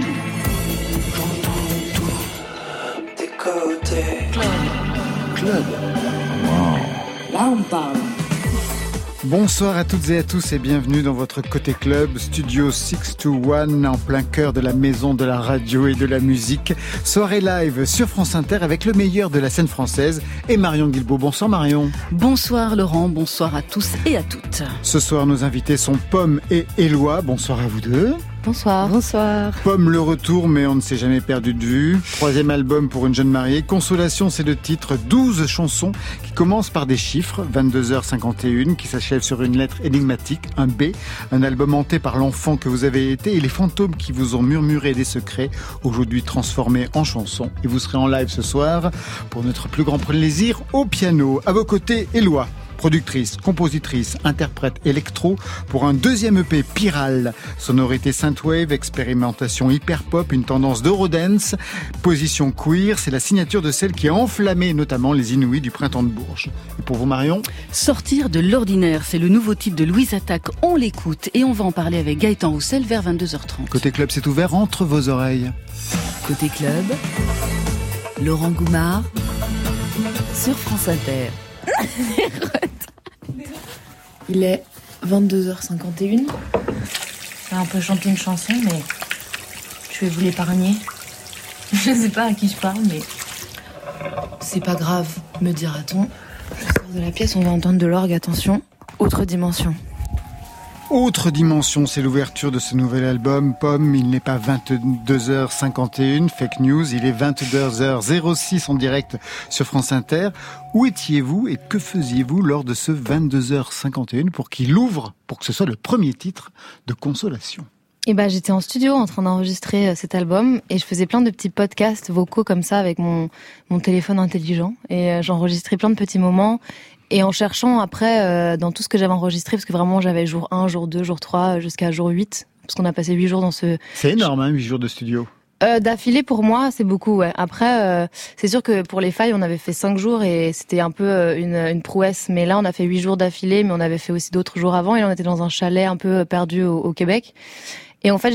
tout. J'entends tout. Des côtés. Club. Club. Là, on parle. Bonsoir à toutes et à tous et bienvenue dans votre Côté Club, Studio 621 en plein cœur de la maison de la radio et de la musique. Soirée live sur France Inter avec le meilleur de la scène française et Marion Guilbault. Bonsoir Marion. Bonsoir Laurent, bonsoir à tous et à toutes. Ce soir nos invités sont Pomme et Éloi. Bonsoir à vous deux. Bonsoir. Bonsoir. Pomme le retour, mais on ne s'est jamais perdu de vue. Troisième album pour une jeune mariée. Consolation, c'est le titre. 12 chansons qui commencent par des chiffres. 22h51, qui s'achève sur une lettre énigmatique, un B. Un album hanté par l'enfant que vous avez été et les fantômes qui vous ont murmuré des secrets, aujourd'hui transformés en chansons. Et vous serez en live ce soir pour notre plus grand plaisir au piano. À vos côtés, Éloi productrice, compositrice, interprète électro pour un deuxième EP Piral. Sonorité synthwave, expérimentation hyper-pop, une tendance d'eurodance, position queer, c'est la signature de celle qui a enflammé notamment les Inouïs du printemps de Bourges. Et pour vous Marion Sortir de l'ordinaire, c'est le nouveau titre de Louise Attaque. On l'écoute et on va en parler avec Gaëtan Roussel vers 22h30. Côté club, c'est ouvert entre vos oreilles. Côté club, Laurent Goumard sur France Inter. Il est 22h51. J'ai un peu chanté une chanson, mais je vais vous l'épargner. Je sais pas à qui je parle, mais c'est pas grave, me dira-t-on. Je sors de la pièce, on va entendre de l'orgue, attention. Autre dimension. Autre dimension, c'est l'ouverture de ce nouvel album. Pomme, il n'est pas 22h51, fake news, il est 22h06 en direct sur France Inter. Où étiez-vous et que faisiez-vous lors de ce 22h51 pour qu'il ouvre, pour que ce soit le premier titre de consolation? Eh ben, j'étais en studio en train d'enregistrer euh, cet album et je faisais plein de petits podcasts vocaux comme ça avec mon, mon téléphone intelligent et euh, j'enregistrais plein de petits moments et en cherchant après euh, dans tout ce que j'avais enregistré, parce que vraiment j'avais jour 1, jour 2, jour 3, jusqu'à jour 8, parce qu'on a passé 8 jours dans ce... C'est énorme, hein, 8 jours de studio. Euh, D'affilée pour moi, c'est beaucoup. Ouais. Après, euh, c'est sûr que pour les failles, on avait fait 5 jours et c'était un peu euh, une, une, prouesse. Mais là, on a fait 8 jours d'affilée, mais on avait fait aussi d'autres jours avant. Et là, on était dans un chalet un peu perdu au, au Québec. Et en fait,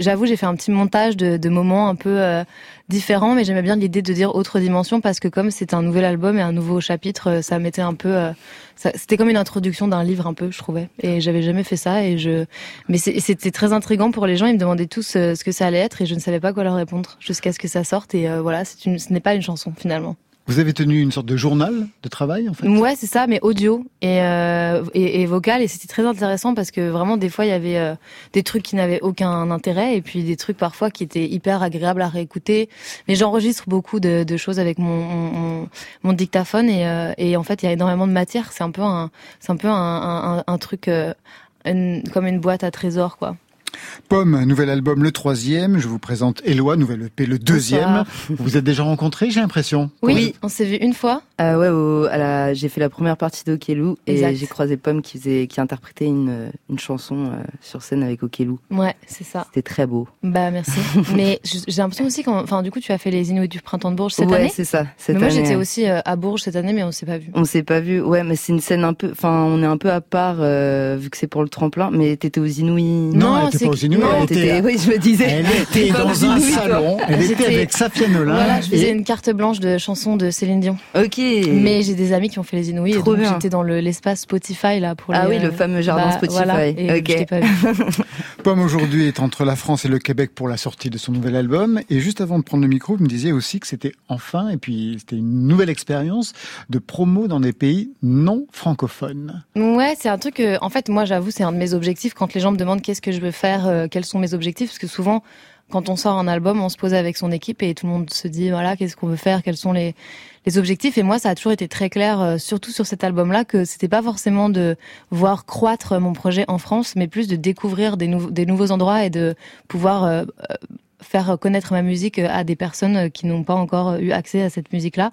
j'avoue, j'ai fait un petit montage de, moments un peu euh, différents, mais j'aimais bien l'idée de dire autre dimension parce que comme c'est un nouvel album et un nouveau chapitre, euh, ça mettait un peu, euh, c'était comme une introduction d'un livre un peu, je trouvais. Et j'avais jamais fait ça et je, mais c'était très intrigant pour les gens. Ils me demandaient tous ce que ça allait être et je ne savais pas quoi leur répondre jusqu'à ce que ça sorte. Et voilà, c'est une, ce n'est pas une chanson finalement. Vous avez tenu une sorte de journal de travail en fait? Ouais, c'est ça, mais audio et, euh, et, vocal. Et c'était très intéressant parce que vraiment, des fois, il y avait euh, des trucs qui n'avaient aucun intérêt et puis des trucs parfois qui étaient hyper agréables à réécouter. Mais j'enregistre beaucoup de, de, choses avec mon, mon, mon dictaphone et, euh, et, en fait, il y a énormément de matière. C'est un peu un, c'est un peu un, un, un truc euh, une, comme une boîte à trésors, quoi. Pomme, nouvel album, le troisième. Je vous présente Éloi, nouvelle EP, le deuxième. Vous vous êtes déjà rencontrés, j'ai l'impression. Oui, oui, on s'est vu une fois. Euh, ouais, au, à la, j'ai fait la première partie d'Okelou et j'ai croisé Pomme qui faisait, qui interprétait une, une chanson euh, sur scène avec Okelou. Ouais, c'est ça. C'était très beau. Bah merci. Mais j'ai l'impression aussi quand, enfin du coup tu as fait les Inuits du printemps de Bourges cette ouais, année. Ouais, c'est ça. Cette mais moi j'étais aussi euh, à Bourges cette année, mais on s'est pas vu. On s'est pas vu. Ouais, mais c'est une scène un peu, enfin on est un peu à part euh, vu que c'est pour le tremplin. Mais t'étais aux Inuits. Non, elle était pas aux Inuits. Non, elle était, oui, je me disais. Elle était dans un salon. Elle était avec Safia Nolin. Voilà, je faisais et... une carte blanche de chansons de Céline Dion. Ok. Mais j'ai des amis qui ont fait les Inouïs. Trop et donc j'étais dans l'espace Spotify là pour Ah les, oui, le fameux jardin bah, Spotify. Voilà, et okay. pas vu. Pomme aujourd'hui est entre la France et le Québec pour la sortie de son nouvel album. Et juste avant de prendre le micro, vous me disiez aussi que c'était enfin, et puis c'était une nouvelle expérience de promo dans des pays non francophones. Ouais, c'est un truc. Que, en fait, moi, j'avoue, c'est un de mes objectifs. Quand les gens me demandent qu'est-ce que je veux faire, euh, quels sont mes objectifs, parce que souvent quand on sort un album, on se pose avec son équipe et tout le monde se dit voilà qu'est-ce qu'on veut faire, quels sont les, objectifs. Et moi, ça a toujours été très clair, euh, surtout sur cet album-là, que c'était pas forcément de voir croître mon projet en France, mais plus de découvrir des nouveaux endroits et de pouvoir euh, faire connaître ma musique à des personnes qui n'ont pas encore eu accès à cette musique-là.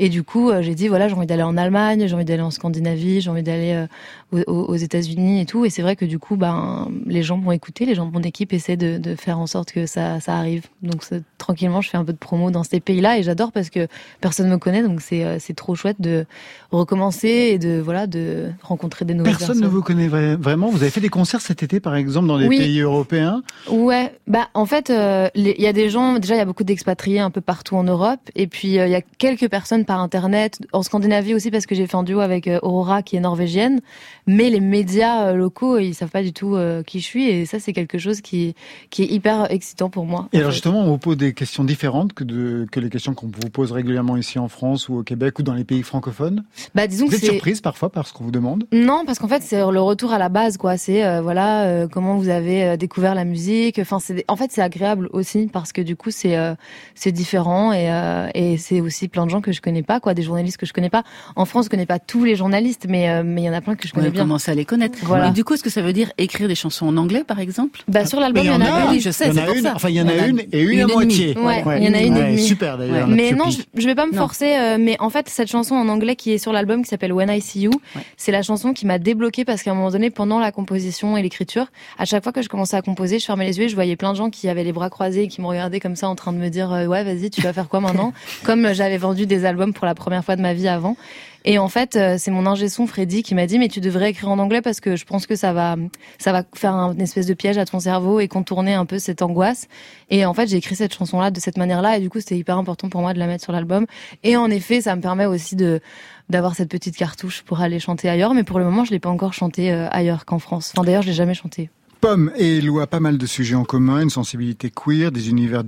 Et du coup, j'ai dit voilà, j'ai envie d'aller en Allemagne, j'ai envie d'aller en Scandinavie, j'ai envie d'aller aux, aux États-Unis et tout. Et c'est vrai que du coup, ben, les gens vont écouter, les gens de mon équipe essaient de, de faire en sorte que ça, ça arrive. Donc tranquillement, je fais un peu de promo dans ces pays-là et j'adore parce que personne me connaît, donc c'est c'est trop chouette de recommencer et de voilà de rencontrer des nouvelles personne personnes. ne vous connaît vraiment. Vous avez fait des concerts cet été, par exemple, dans des oui. pays européens? Ouais, bah en fait, euh, il y a des gens, déjà il y a beaucoup d'expatriés un peu partout en Europe, et puis il y a quelques personnes par internet, en Scandinavie aussi parce que j'ai fait un duo avec Aurora qui est norvégienne, mais les médias locaux ils savent pas du tout qui je suis, et ça c'est quelque chose qui qui est hyper excitant pour moi. Et alors justement, on vous pose des questions différentes que de que les questions qu'on vous pose régulièrement ici en France ou au Québec ou dans les pays francophones. Bah disons vous que êtes surprise parfois par ce qu'on vous demande? Non, parce qu'en fait c'est le retour à la base quoi. C'est voilà comment vous avez découvert la musique. Enfin c'est en fait c'est agréable aussi parce que du coup c'est euh, c'est différent et, euh, et c'est aussi plein de gens que je connais pas quoi, des journalistes que je connais pas. En France, je connais pas tous les journalistes, mais euh, mais il y en a plein que je connais bien. Commencer à les connaître. Voilà. Et du coup, est-ce que ça veut dire écrire des chansons en anglais, par exemple? Bah sur l'album, il y en a, Oui, je sais, c'est pour une, ça. Enfin, il y en a une et une, à moitié. Ouais, il y en a une et demie. Super d'ailleurs. Mais non, je, vais pas me forcer. mais en fait, cette chanson en anglais qui est sur l'album, qui s'appelle When I See You, c'est la chanson qui m'a débloqué parce qu'à un moment donné, pendant la composition et l'écriture, à chaque fois que je commençais à composer, je fermais les yeux, et je voyais plein de gens qui avaient les bras croisés, et qui me regardaient comme ça en train de me dire euh, ouais vas-y tu vas faire quoi maintenant? Comme j'avais vendu des albums pour la première fois de ma vie avant. Et en fait euh, c'est mon ingé son Freddy qui m'a dit mais tu devrais écrire en anglais parce que je pense que ça va ça va faire un espèce de piège à ton cerveau et contourner un peu cette angoisse. Et en fait j'ai écrit cette chanson là de cette manière là et du coup c'était hyper important pour moi de la mettre sur l'album. Et en effet ça me permet aussi de d'avoir cette petite cartouche pour aller chanter ailleurs. Mais pour le moment je l'ai pas encore chanté euh, ailleurs qu'en France. Enfin d'ailleurs je l'ai jamais chanté Pomme et Lou a pas mal de sujets en commun, une sensibilité queer, des univers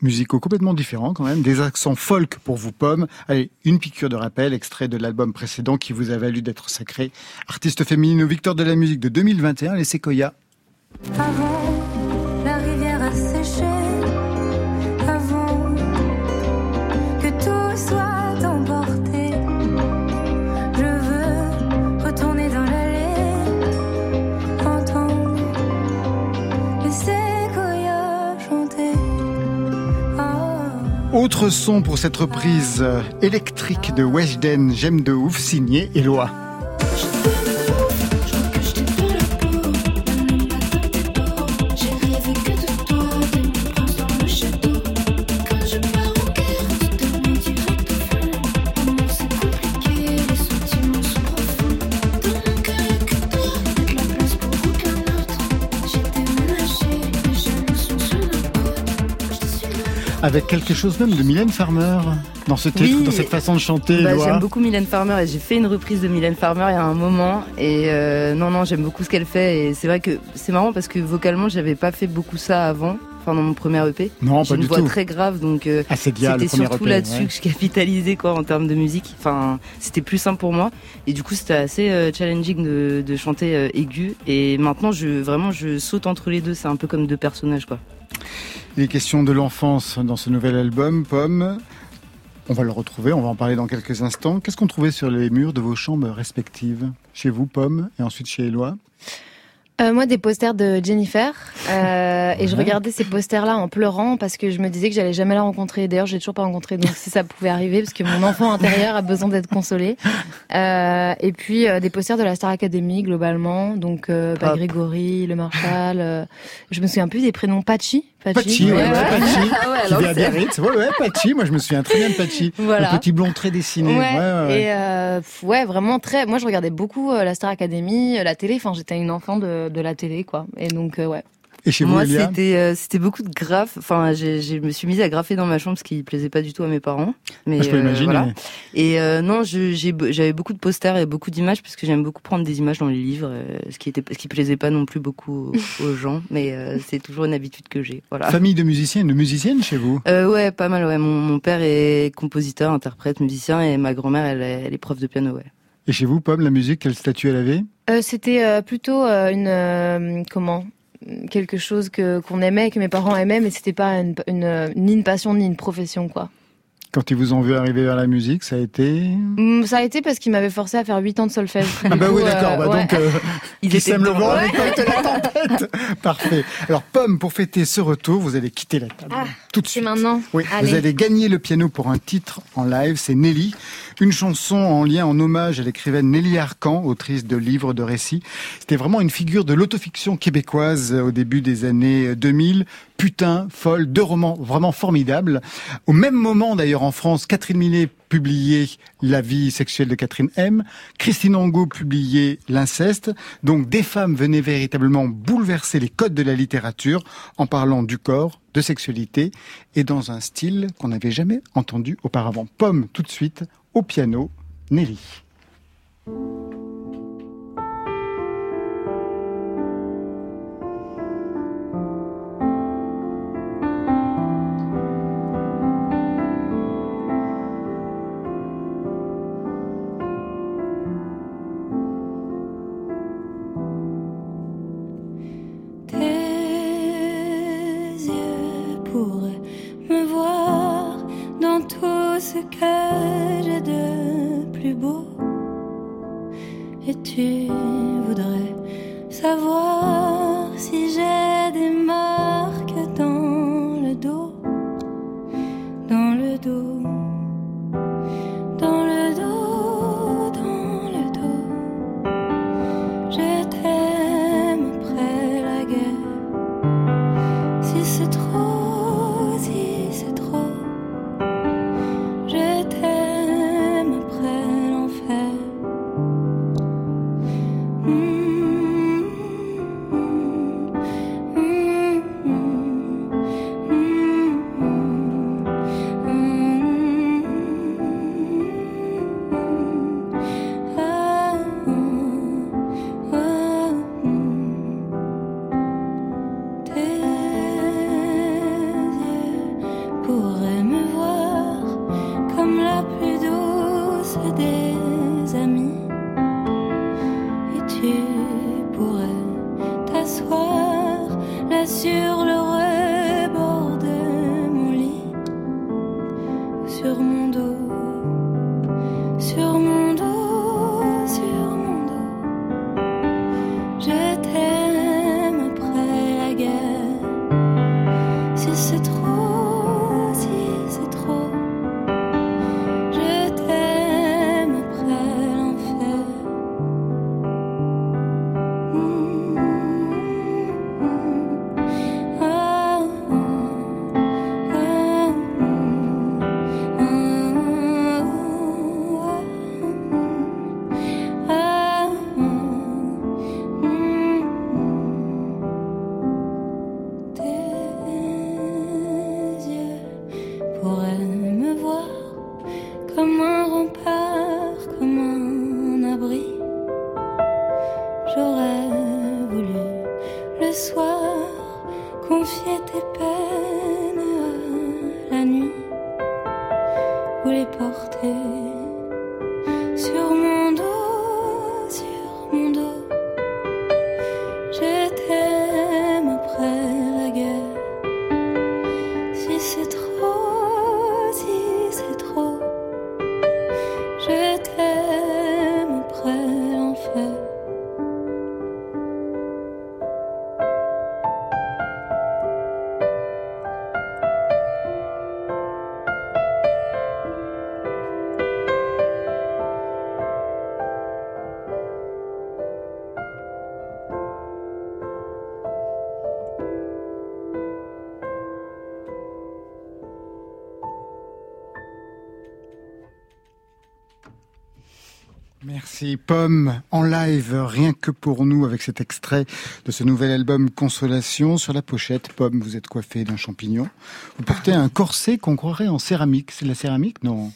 musicaux complètement différents quand même, des accents folk pour vous Pomme. Allez, une piqûre de rappel, extrait de l'album précédent qui vous a valu d'être sacré artiste féminine au Victor de la musique de 2021, les Sequoia. Autre son pour cette reprise électrique de Weshden, J'aime de ouf, signé Eloi. Avec quelque chose même de Mylène Farmer dans ce titre, dans cette façon de chanter. Bah, j'aime beaucoup Mylène Farmer et j'ai fait une reprise de Mylène Farmer il y a un moment. Et euh, non, non, j'aime beaucoup ce qu'elle fait. Et c'est vrai que c'est marrant parce que vocalement, j'avais pas fait beaucoup ça avant. Enfin, dans mon premier EP. Non, pas du une voix très grave, donc euh, ah, c'était surtout e là-dessus que je capitalisais quoi en termes de musique. Enfin, c'était plus simple pour moi. Et du coup, c'était assez euh, challenging de, de chanter euh, aigu. Et maintenant, je vraiment, je saute entre les deux. C'est un peu comme deux personnages, quoi. Les questions de l'enfance dans ce nouvel album, Pomme. On va le retrouver, on va en parler dans quelques instants. Qu'est-ce qu'on trouvait sur les murs de vos chambres respectives? Chez vous, Pomme, et ensuite chez Éloi? Euh, moi, des posters de Jennifer. Euh, et je regardais ces posters-là en pleurant parce que je me disais que j'allais jamais la rencontrer. D'ailleurs, j'ai toujours pas rencontré, donc si ça pouvait arriver, parce que mon enfant intérieur a besoin d'être consolé. Euh, et puis euh, des posters de la Star Academy globalement, donc euh, bah, Grégory, Le Marshall. Euh, je me souviens plus des prénoms Pachi? Pachi, ouais, ouais, Pachi, ah qui vient Biarritz. Ouais, ouais, Pachi. Moi, je me souviens très bien de Pachi. Voilà. Le petit blond très dessiné. Ouais, ouais, Et euh, ouais, vraiment très. Moi, je regardais beaucoup la Star Academy, la télé. Enfin, j'étais une enfant de, de la télé, quoi. Et donc, ouais. Et chez Moi, c'était euh, c'était beaucoup de graphes. Enfin, je me suis mise à graffer dans ma chambre, ce qui plaisait pas du tout à mes parents. Mais je peux euh, imaginer. Voilà. Et euh, non, j'avais beaucoup de posters et beaucoup d'images parce que j'aime beaucoup prendre des images dans les livres, euh, ce qui était ce qui plaisait pas non plus beaucoup aux gens, mais euh, c'est toujours une habitude que j'ai. Voilà. Famille de musiciens, de musiciennes chez vous? Ouais, pas mal. Ouais, mon, mon, père est compositeur, interprète, musicien, et ma grand-mère, elle, elle, est prof de piano. Ouais. Et chez vous, Pomme, la musique, quel statut elle avait? C'était plutôt une comment quelque chose que qu'on aimait, que mes parents aimaient, mais c'était pas une, une, ni une passion ni une profession, quoi. Quand ils vous ont vu arriver vers la musique, ça a été? Mm, Ça a été parce qu'ils m'avaient forcé à faire 8 ans de solfège. ah bah oui, d'accord. bah donc, euh, ils étaient le vent avec la tempête. Parfait. Alors, Pomme, pour fêter ce retour, vous allez quitter la table. Ah, tout de suite. Maintenant. Oui, vous allez gagner le piano pour un titre en live. C'est Nelly. Une chanson en lien, en hommage à l'écrivaine Nelly Arcan, autrice de livres de récits. C'était vraiment une figure de l'autofiction québécoise au début des années 2000 Putain, folle, deux romans vraiment formidables. Au même moment d'ailleurs en France, Catherine Millet publiait La vie sexuelle de Catherine M. Christine Angot publiait L'inceste. Donc des femmes venaient véritablement bouleverser les codes de la littérature en parlant du corps, de sexualité et dans un style qu'on n'avait jamais entendu auparavant. Pomme tout de suite au piano, Nelly. Merci Pomme en live, rien que pour nous, avec cet extrait de ce nouvel album Consolation. Sur la pochette, Pomme, vous êtes coiffée d'un champignon. Vous portez un corset qu'on croirait en céramique. C'est de la céramique, non?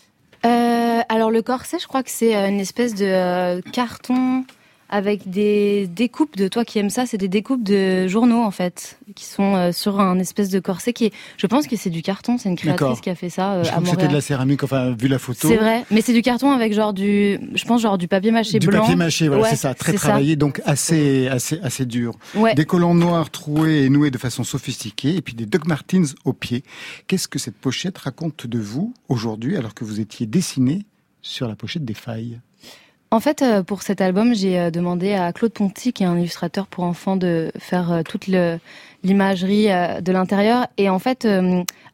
Euh, Alors le corset, je crois que c'est euh, une espèce de euh, carton avec des découpes de toi qui aimes ça, c'est des découpes de journaux en fait, qui sont euh, sur un espèce de corset qui est, je pense que c'est du carton, c'est une créatrice qui a fait ça euh, je à Montréal. C'était de la céramique, enfin vu la photo. C'est vrai, mais c'est du carton avec genre du, je pense genre du papier mâché blanc. Du papier mâché, voilà, c'est ça, très travaillé, donc assez, assez, assez dur. Des collants noirs troués et noués de façon sophistiquée, et puis des Doc Martens au pied. Qu'est-ce que cette pochette raconte de vous aujourd'hui, alors que vous étiez dessiné sur la pochette des failles? En fait, euh, pour cet album, j'ai euh, demandé à Claude Ponty, qui est un illustrateur pour enfants, de faire euh, toute l'imagerie de l'intérieur. Et en fait,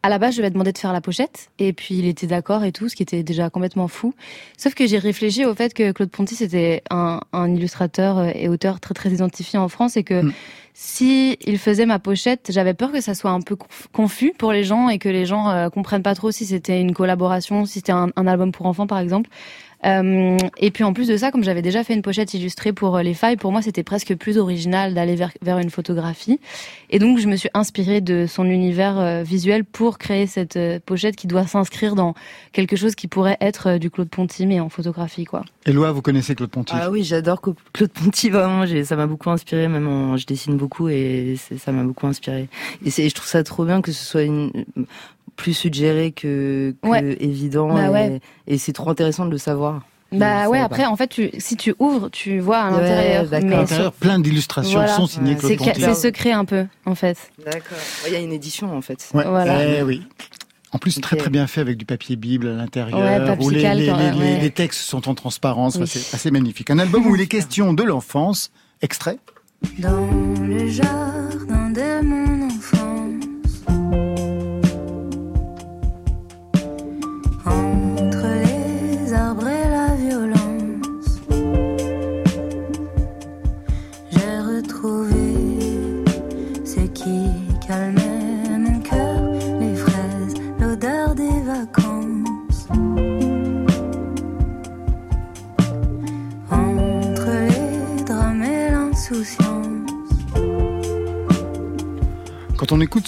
à la base, je lui ai demandé de faire la pochette, et puis il était d'accord et tout, ce qui était déjà complètement fou. Sauf que j'ai réfléchi au fait que Claude Ponty, c'était un, illustrateur et auteur très très identifié en France, et que mm. si il faisait ma pochette, j'avais peur que ça soit un peu confus pour les gens et que les gens comprennent pas trop si c'était une collaboration, si c'était un, album pour enfants par exemple. Euh, et puis en plus de ça, comme j'avais déjà fait une pochette illustrée pour euh, les failles, pour moi c'était presque plus original d'aller vers, vers, une photographie. Et donc je me suis inspirée de son univers euh, visuel pour créer cette pochette qui doit s'inscrire dans quelque chose qui pourrait être du Claude Ponty mais en photographie quoi. Éloi, vous connaissez Claude Ponty? Ah oui, j'adore Claude Ponty vraiment. Ça m'a beaucoup inspiré, même je dessine beaucoup et ça m'a beaucoup inspiré. Et je trouve ça trop bien que ce soit une plus suggéré que, évident. Bah et, c'est trop intéressant de le savoir. Bah ouais, après, en fait, tu, si tu ouvres, tu vois à l'intérieur. à l'intérieur, plein d'illustrations sont signées Claude. C'est secret un peu, en fait. D'accord. Il y a une édition, en fait. voilà. Eh oui. En plus, c'est très très bien fait avec du papier Bible à l'intérieur, où les, les, textes sont en transparence. c'est assez magnifique. Un album où il est question de l'enfance. Extrait. Dans le jardin de mon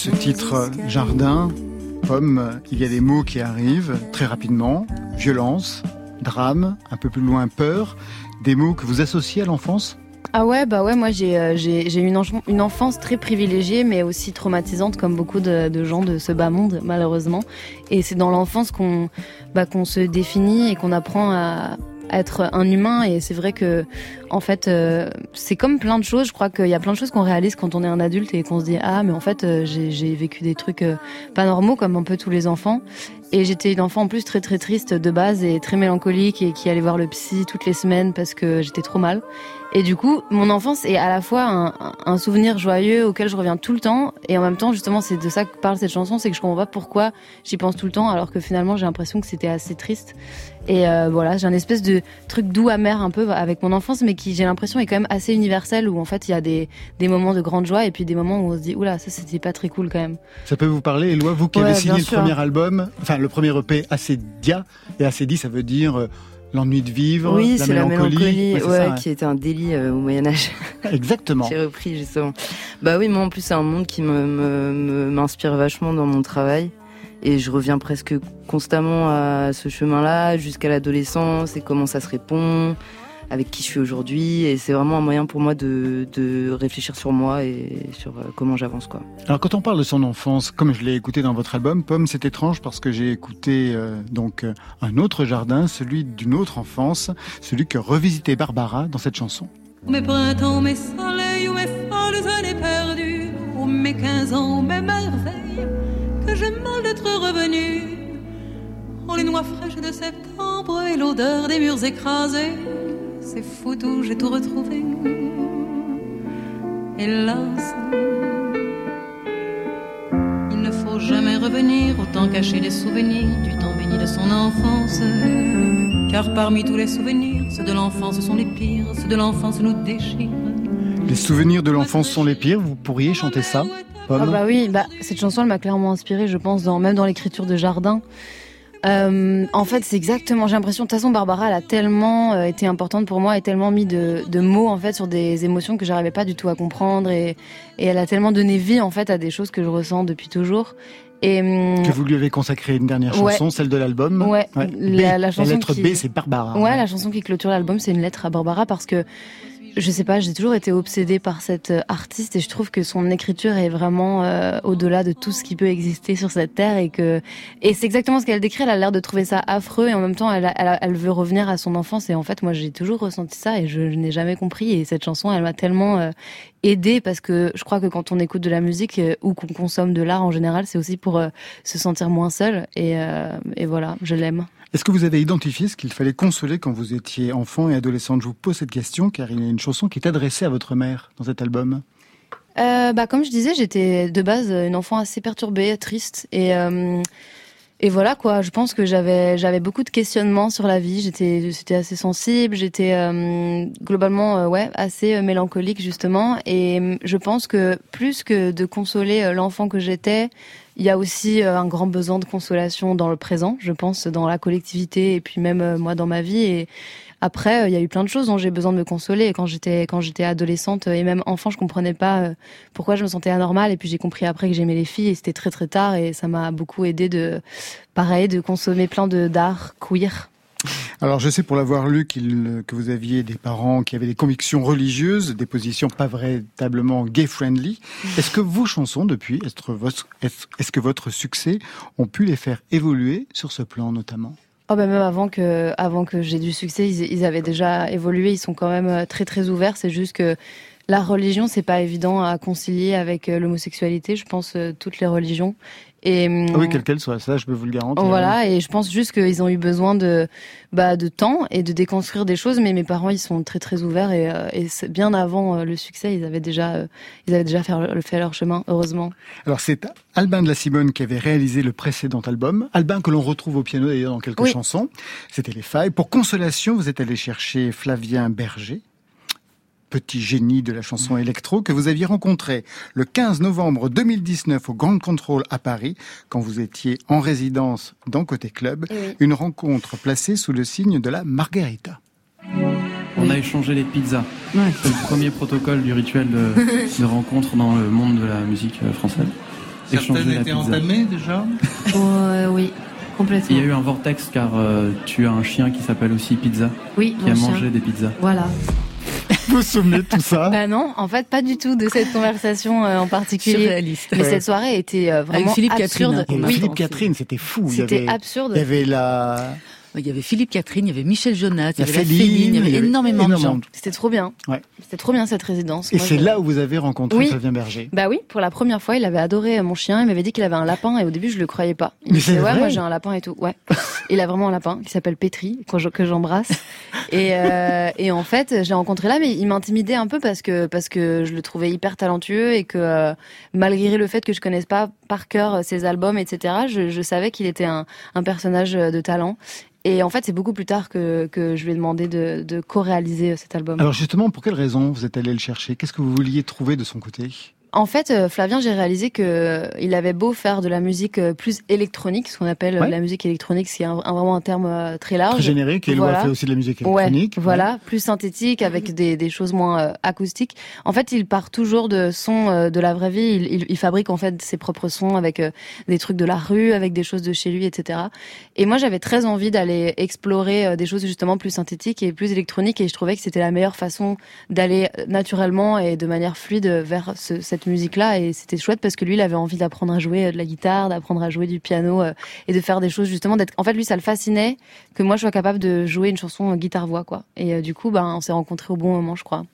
ce titre Jardin, pomme, il y a des mots qui arrivent très rapidement. Violence, drame, un peu plus loin peur. Des mots que vous associez à l'enfance? Ah ouais, bah ouais, moi j'ai euh, j'ai une, enfance très privilégiée, mais aussi traumatisante, comme beaucoup de, de gens de ce bas monde, malheureusement. Et c'est dans l'enfance qu'on bah, qu'on se définit et qu'on apprend à, être un humain et c'est vrai que en fait euh, c'est comme plein de choses. Je crois qu'il y a plein de choses qu'on réalise quand on est un adulte et qu'on se dit ah mais en fait euh, j'ai vécu des trucs euh, pas normaux comme un peu tous les enfants. Et j'étais une enfant en plus très très triste de base et très mélancolique et qui allait voir le psy toutes les semaines parce que j'étais trop mal et du coup, mon enfance est à la fois un, un, souvenir joyeux auquel je reviens tout le temps, et en même temps, justement, c'est de ça que parle cette chanson, c'est que je comprends pas pourquoi j'y pense tout le temps, alors que finalement, j'ai l'impression que c'était assez triste. Et euh, voilà, j'ai un espèce de truc doux amer un peu avec mon enfance, mais qui j'ai l'impression est quand même assez universel, où en fait il y a des, des moments de grande joie et puis des moments où on se dit oula ça c'était pas très cool quand même. Ça peut vous parler, Eloi, vous qui avez signé le premier album, enfin le premier EP assez dia et assez dit, ça veut dire euh, l'ennui de vivre, oui, la mélancolie, la mélancolie qui était un délit euh, au Moyen Âge. Exactement. J'ai repris justement. Bah oui, moi en plus c'est un monde qui me m'inspire vachement dans mon travail et je reviens presque constamment à ce chemin-là jusqu'à l'adolescence et comment ça se répond avec qui je suis aujourd'hui et c'est vraiment un moyen pour moi de, de réfléchir sur moi et sur euh, comment j'avance quoi. Alors quand on parle de son enfance, comme je l'ai écouté dans votre album, Pomme, c'est étrange parce que j'ai écouté euh, donc euh, un autre jardin, celui d'une autre enfance, celui que revisitait Barbara dans cette chanson. Mes printemps, mes soleils, mes folles années perdues, mes 15 ans, mes merveilles, que j'aime mal d'être revenu. Oh, les noix fraîches de septembre et l'odeur des murs écrasés c'est foutu, j'ai tout retrouvé. Hélas, il ne faut jamais revenir, autant cacher les souvenirs du temps béni de son enfance. Car parmi tous les souvenirs, ceux de l'enfance sont les pires, ceux de l'enfance nous déchirent. Les souvenirs de l'enfance sont les pires, vous pourriez chanter ça Ah bah oui, bah, cette chanson elle m'a clairement inspirée, je pense, dans, même dans l'écriture de Jardin. Euh, en fait, c'est exactement. J'ai l'impression. De toute façon, Barbara, elle a tellement euh, été importante pour moi et tellement mis de, de, mots en fait sur des émotions que j'arrivais pas du tout à comprendre et, et, elle a tellement donné vie en fait à des choses que je ressens depuis toujours. Et hum, que vous lui avez consacré une dernière chanson, celle de l'album. Ouais. La, la, chanson lettre B, c'est Barbara. Ouais, la chanson qui clôture l'album, c'est une lettre à Barbara parce que je sais pas, j'ai toujours été obsédée par cette euh, artiste et je trouve que son écriture est vraiment euh, au-delà de tout ce qui peut exister sur cette terre et que et c'est exactement ce qu'elle décrit. Elle a l'air de trouver ça affreux et en même temps elle, elle, veut revenir à son enfance et en fait moi j'ai toujours ressenti ça et je, n'ai jamais compris et cette chanson elle m'a tellement euh, aidée parce que je crois que quand on écoute de la musique ou qu'on consomme de l'art en général c'est aussi pour se sentir moins seul et, et voilà je l'aime. Est-ce que vous avez identifié ce qu'il fallait consoler quand vous étiez enfant et adolescente Je vous pose cette question car il y a une chanson qui est adressée à votre mère dans cet album. Euh, bah, comme je disais, j'étais de base une enfant assez perturbée, triste. Et, euh, Et voilà quoi, je pense que j'avais j'avais beaucoup de questionnements sur la vie, j'étais j'étais assez sensible, j'étais euh, globalement euh, ouais, assez euh, mélancolique justement. Et je pense que plus que de consoler l'enfant que j'étais, il y a aussi un grand besoin de consolation dans le présent, je pense dans la collectivité et puis même moi dans ma vie après, euh, il y a eu plein de choses dont j'ai besoin de me consoler. Quand j'étais quand j'étais adolescente et même enfant, je comprenais pas euh, pourquoi je me sentais anormale. Et puis j'ai compris après que j'aimais les filles et c'était très très tard. Et ça m'a beaucoup aidé de, pareil, de consommer plein de d'art queer. Alors je sais pour l'avoir lu que vous aviez des parents qui avaient des convictions religieuses, des positions pas véritablement gay-friendly. Est-ce que vos chansons depuis, est-ce que votre succès ont pu les faire évoluer sur ce plan notamment? Oh bah même avant que avant que j'ai du succès, ils, ils, avaient déjà évolué. Ils sont quand même euh, très très ouverts. C'est juste que la religion, c'est pas évident à concilier avec euh, l'homosexualité. Je pense euh, toutes les religions. Et, ah oui, quelle qu'elle soit, ça, je peux vous le garantir. Voilà, et je pense juste qu'ils ont eu besoin de, bah, de temps et de déconstruire des choses. Mais mes parents, ils sont très très ouverts et, euh, et bien avant euh, le succès, ils avaient déjà, euh, ils avaient déjà fait, fait leur chemin, heureusement. Alors c'est Albin de la Simone qui avait réalisé le précédent album. Albin que l'on retrouve au piano d'ailleurs dans quelques chansons. C'était Les Failles. Pour consolation, vous êtes allé chercher Flavien Berger petit génie de la chanson électro que vous aviez rencontré le 15 novembre 2019 au Grand Control à Paris, quand vous étiez en résidence dans Côté Club, eh une rencontre placée sous le signe de la Margarita. On a échangé les pizzas. C'est le premier protocole du rituel de, rencontre dans le monde de la musique euh, française. Certaines étaient entamées déjà? Euh, Oui, complètement. Il y a eu un vortex car euh, tu as un chien qui s'appelle aussi Pizza. Oui, qui a mangé des pizzas. Voilà. Vous vous souvenez de tout ça? Bah non, en fait, pas du tout de cette conversation euh, en particulier. Surréaliste. Mais cette soirée était euh, vraiment Philippe absurde. Catherine. Oui. Philippe Catherine, c'était fou. C'était absurde. Il y avait la il y avait Philippe Catherine, il y avait Michel Jonas, il y, avait Féline, il y avait énormément, de gens. C'était trop bien. Ouais. C'était trop bien cette résidence. Et c'est là où vous avez rencontré Fabien Berger. Bah oui, pour la première fois, il avait adoré mon chien. Il m'avait dit qu'il avait un lapin et au début, je le croyais pas. Il me disait ouais, moi j'ai un lapin et tout. Ouais. il a vraiment un lapin qui s'appelle Petri, que j'embrasse. Et, euh, et en fait, j'ai rencontré là, mais il m'intimidait un peu parce que parce que je le trouvais hyper talentueux et que euh, malgré le fait que je connaisse pas par cœur ses albums, etc., je, je savais qu'il était un, un personnage de talent. Et en fait, c'est beaucoup plus tard que, que je lui ai demandé de, de co-réaliser cet album. Alors justement, pour quelle raison vous êtes allé le chercher? Qu'est-ce que vous vouliez trouver de son côté? En fait, euh, Flavien, j'ai réalisé que euh, il avait beau faire de la musique euh, plus électronique, ce qu'on appelle la musique électronique, c'est vraiment un terme très large. Très générique, et il fait aussi de la musique électronique. Voilà, plus synthétique, avec des, des choses moins acoustiques. En fait, il part toujours de sons de la vraie vie. Il, il, il, fabrique en fait ses propres sons avec des trucs de la rue, avec des choses de chez lui, etc. Et moi, j'avais très envie d'aller explorer des choses justement plus synthétiques et plus électroniques, et je trouvais que c'était la meilleure façon d'aller naturellement et de manière fluide vers ce, cette musique-là et c'était chouette parce que lui, il avait envie d'apprendre à jouer euh, de la guitare, d'apprendre à jouer du piano euh, et de faire des choses justement. D'être, en fait, lui, ça le fascinait que moi, je sois capable de jouer une chanson euh, guitare-voix, quoi. Et du coup, ben, on s'est rencontrés au bon moment, je crois.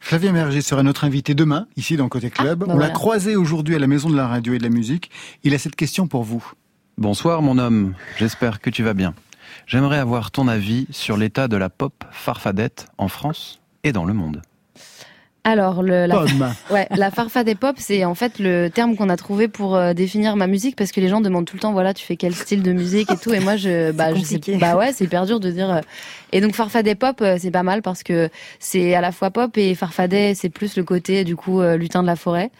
Flavien Merger sera notre invité demain ici dans Côté Club. Ah, ben on l'a croisé aujourd'hui à la Maison de la Radio et de la Musique. Il a cette question pour vous. Bonsoir, mon homme. J'espère que tu vas bien. J'aimerais avoir ton avis sur l'état de la pop farfadette en France et dans le monde. Alors, le, la, ouais, la farfade pop, c'est en fait le terme qu'on a trouvé pour euh, définir ma musique parce que les gens demandent tout le temps, voilà, tu fais quel style de musique et tout. Et moi, je, bah, je sais, bah ouais, c'est hyper dur de dire. Euh. Et donc, farfadet pop, euh, c'est pas mal parce que c'est à la fois pop et farfadet, c'est plus le côté, du coup, lutin de la forêt.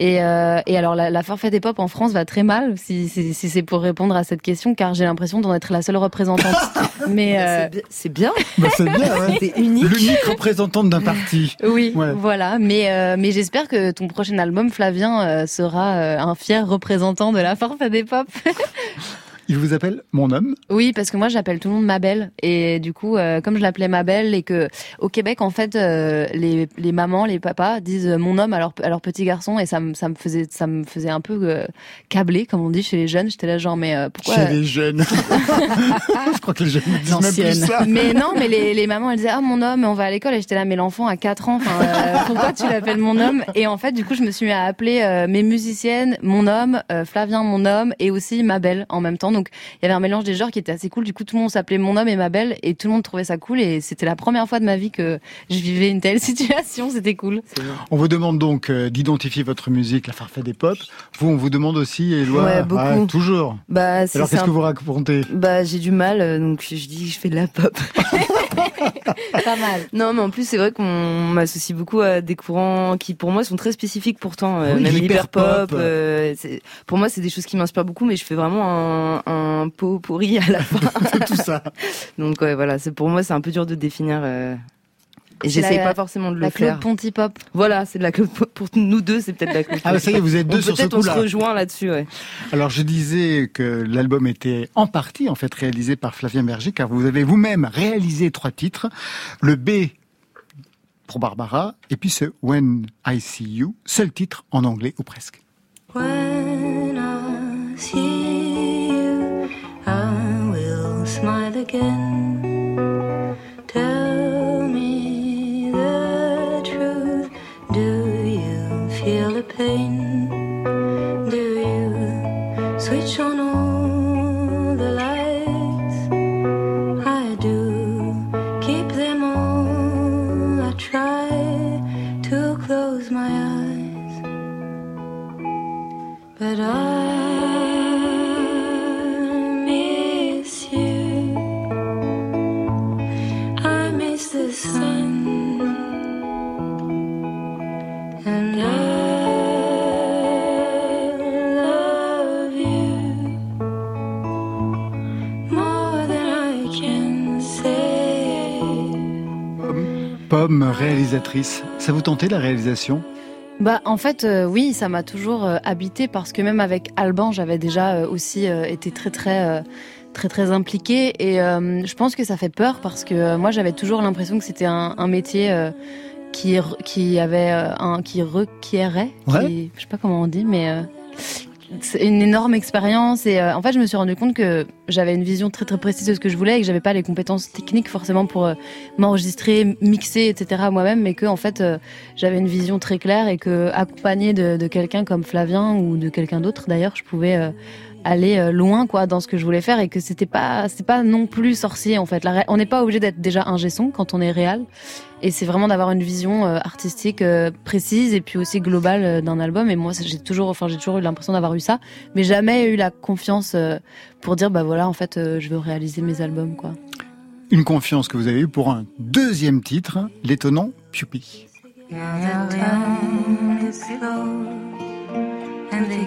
Et, euh, et alors la, la des pop en France va très mal si, si, si c'est pour répondre à cette question, car j'ai l'impression d'en être la seule représentante. Mais euh... c'est bien. Bah, c'est bien. c'est unique. L'unique représentante d'un parti. Oui, voilà. Mais euh, mais j'espère que ton prochain album, Flavien, euh, sera euh, un fier représentant de la des pop. Il vous appelle mon homme. Oui, parce que moi j'appelle tout le monde ma belle. Et du coup euh, comme je l'appelais ma belle et que au Québec en fait euh, les, les mamans, les papas disent mon homme à leur, à leur petit garçon. Et ça me ça me faisait ça me faisait un peu euh, câblé comme on dit chez les jeunes. J'étais là genre mais pourquoi Chez les jeunes. je crois que les jeunes disent même plus ça. Mais non, mais les, les mamans elles disaient ah mon homme, on va à l'école. Et j'étais là mais l'enfant a 4 ans, enfin pourquoi tu l'appelles mon homme? Et en fait du coup je me suis mis à appeler mes musiciennes mon homme, Flavien mon homme et aussi ma belle en même temps. Donc il y avait un mélange des genres qui était assez cool. Du coup, tout le monde s'appelait mon homme et ma belle et tout le monde trouvait ça cool. Et c'était la première fois de ma vie que je vivais une telle situation. C'était cool. On vous demande donc euh, d'identifier votre musique, la farfade des pop. Vous, on vous demande aussi, Éloi, Ouais, beaucoup. ah, toujours. Bah, c'est Alors qu'est-ce un- que vous racontez Bah, j'ai du mal, euh, donc je dis je fais de la pop. Pas mal. Non, mais en plus, c'est vrai qu'on m'associe beaucoup à des courants qui, pour moi, sont très spécifiques pourtant. euh, Oui, même euh, c'est- pour moi, c'est des choses qui m'inspirent beaucoup, mais je fais vraiment un, un pot pourri à la fin. Tout ça. Donc, ouais, voilà, c'est pour moi, c'est un peu dur de définir. euh, et j'essaye la- pas forcément de le La faire. Claude Ponty Pop. Voilà, c'est de la Claude Pour nous deux, c'est peut-être de la Claude Ah, bah, ça y est, vous êtes deux sur ce Peut-être on se coup-là. rejoint là-dessus, ouais. Alors je disais que l'album était en partie en fait réalisé par Flavien Berger car vous avez vous-même réalisé trois titres. Le B pour Barbara et puis ce When I See You, seul titre en anglais ou presque. When I see again. Pomme réalisatrice, ça vous tentait la réalisation? Bah en fait euh, oui, ça m'a toujours euh, habité parce que même avec Alban, j'avais déjà euh, aussi euh, été très très euh, très très impliquée et euh, je pense que ça fait peur parce que euh, moi j'avais toujours l'impression que c'était un, un métier euh, qui qui avait un qui requérait, Ouais. qui, je sais pas comment on dit mais c'est une énorme expérience et euh, en fait je me suis rendu compte que j'avais une vision très très précise de ce que je voulais et que j'avais pas les compétences techniques forcément pour euh, m'enregistrer, mixer, etc. moi-même, mais que en fait euh, j'avais une vision très claire et que accompagnée de, de quelqu'un comme Flavien ou de quelqu'un d'autre d'ailleurs, je pouvais aller euh, loin quoi dans ce que je voulais faire et que c'était pas c'est pas non plus sorcier en fait. La on n'est pas obligé d'être déjà un son quand on est réel et c'est vraiment d'avoir une vision euh, artistique euh, précise et puis aussi globale euh, d'un album et moi j'ai toujours enfin j'ai toujours eu l'impression d'avoir eu ça mais jamais eu la confiance euh, pour dire bah voilà en fait euh, je veux réaliser mes albums quoi. Une confiance que vous avez eue pour un deuxième titre, l'étonnant Pupi. And they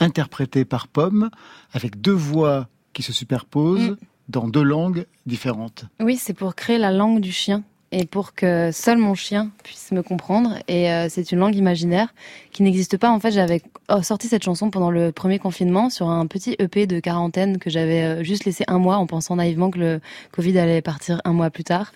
interprété par Pomme, avec deux voix qui se superposent Mm. dans deux langues différentes. Oui, c'est pour créer la langue du chien et pour que seul mon chien puisse me comprendre. Et euh, c'est une langue imaginaire qui n'existe pas. En fait, j'avais oh, sorti cette chanson pendant le premier confinement sur un petit EP de quarantaine que j'avais euh, juste laissé un mois en pensant naïvement que le Covid allait partir un mois plus tard.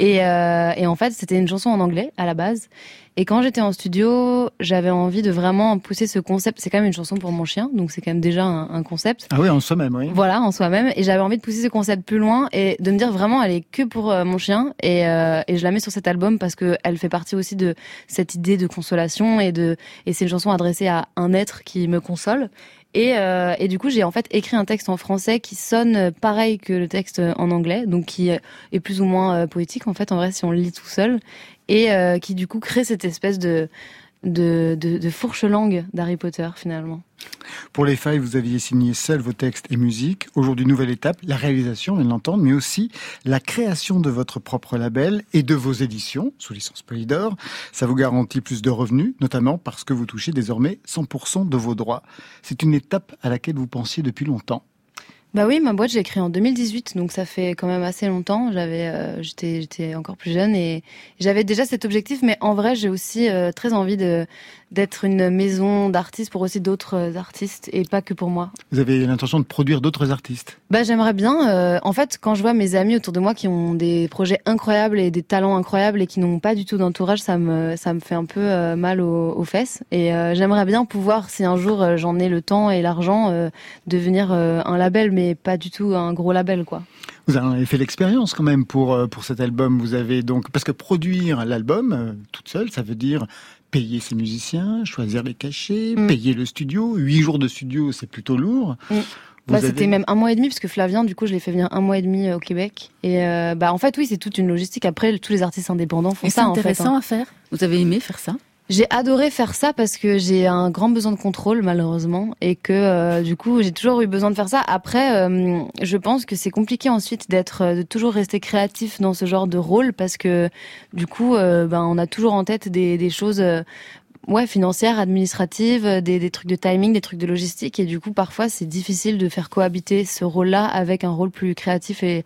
Et, euh, et en fait, c'était une chanson en anglais à la base. Et quand j'étais en studio, j'avais envie de vraiment pousser ce concept. C'est quand même une chanson pour mon chien, donc c'est quand même déjà un, un concept. Ah oui, en soi-même, oui. Voilà, en soi-même. Et j'avais envie de pousser ce concept plus loin et de me dire vraiment, elle est que pour euh, mon chien. Et, euh, et je la mets sur cet album parce que elle fait partie aussi de cette idée de consolation et de et c'est une chanson adressée à un être qui me console. Et, euh, et du coup, j'ai en fait écrit un texte en français qui sonne pareil que le texte en anglais, donc qui est plus ou moins poétique en fait, en vrai, si on le lit tout seul, et qui du coup crée cette espèce de de, fourche-langue d'Harry Potter finalement. Pour les failles, vous aviez signé seul vos textes et musiques. Aujourd'hui, nouvelle étape, la réalisation, on l'entend, mais aussi la création de votre propre label et de vos éditions sous licence Polydor. Ça vous garantit plus de revenus, notamment parce que vous touchez désormais 100% de vos droits. C'est une étape à laquelle vous pensiez depuis longtemps. Bah oui, ma boîte j'ai créé en 2018, donc ça fait quand même assez longtemps. J'avais, euh, j'étais, j'étais encore plus jeune et j'avais déjà cet objectif, mais en vrai j'ai aussi euh, très envie de d'être une maison d'artistes pour aussi d'autres euh, artistes et pas que pour moi. Vous avez l'intention de produire d'autres artistes? Bah j'aimerais bien. Euh, en fait, quand je vois mes amis autour de moi qui ont des projets incroyables et des talents incroyables et qui n'ont pas du tout d'entourage, ça me ça me fait un peu euh, mal aux, aux, fesses. Et j'aimerais bien pouvoir, si un jour j'en ai le temps et l'argent, devenir un label, mais pas du tout un gros label quoi. Vous avez fait l'expérience quand même pour pour cet album. Vous avez donc parce que produire l'album toute seule, ça veut dire payer ses musiciens, choisir les cachets, mm. payer le studio. Huit jours de studio, c'est plutôt lourd. Mm. Bah, C'était même un mois et demi, parce que Flavien, du coup, je l'ai fait venir un mois et demi euh, au Québec. Et euh, bah, en fait, oui, c'est toute une logistique. Après, tous les artistes indépendants font ça. C'est intéressant hein. à faire. Vous avez aimé faire ça? J'ai adoré faire ça parce que j'ai un grand besoin de contrôle malheureusement et que euh, du coup j'ai toujours eu besoin de faire ça. Après, euh, je pense que c'est compliqué ensuite d'être euh, de toujours rester créatif dans ce genre de rôle parce que du coup, ben on a toujours en tête des, des choses ouais financières, administratives, des, des, trucs de timing, des trucs de logistique et du coup parfois c'est difficile de faire cohabiter ce rôle-là avec un rôle plus créatif et,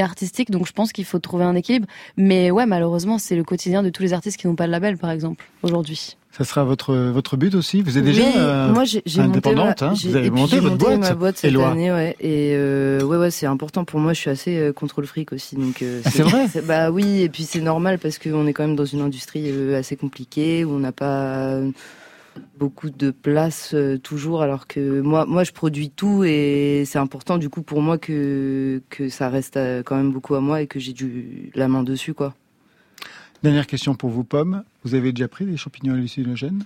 artistique. Donc je pense qu'il faut trouver un équilibre. Mais ouais, malheureusement, c'est le quotidien de tous les artistes qui n'ont pas de label, par exemple, aujourd'hui. Ça sera votre votre but aussi? Vous êtes déjà euh, moi j'ai indépendante. Monté, hein? Vous avez monté votre boîte, ma boîte cette année, ouais. Et euh, ouais ouais, c'est important pour moi. Je suis assez euh, contre le fric aussi, donc. Euh, ah, c'est vrai? Bah oui, et puis c'est normal parce qu'on est quand même dans une industrie assez compliquée où on n'a pas beaucoup de place euh, toujours alors que moi moi je produis tout et c'est important du coup pour moi que que ça reste euh, quand même beaucoup à moi et que j'ai du la main dessus quoi. Dernière question pour vous Pomme, vous avez déjà pris des champignons hallucinogènes?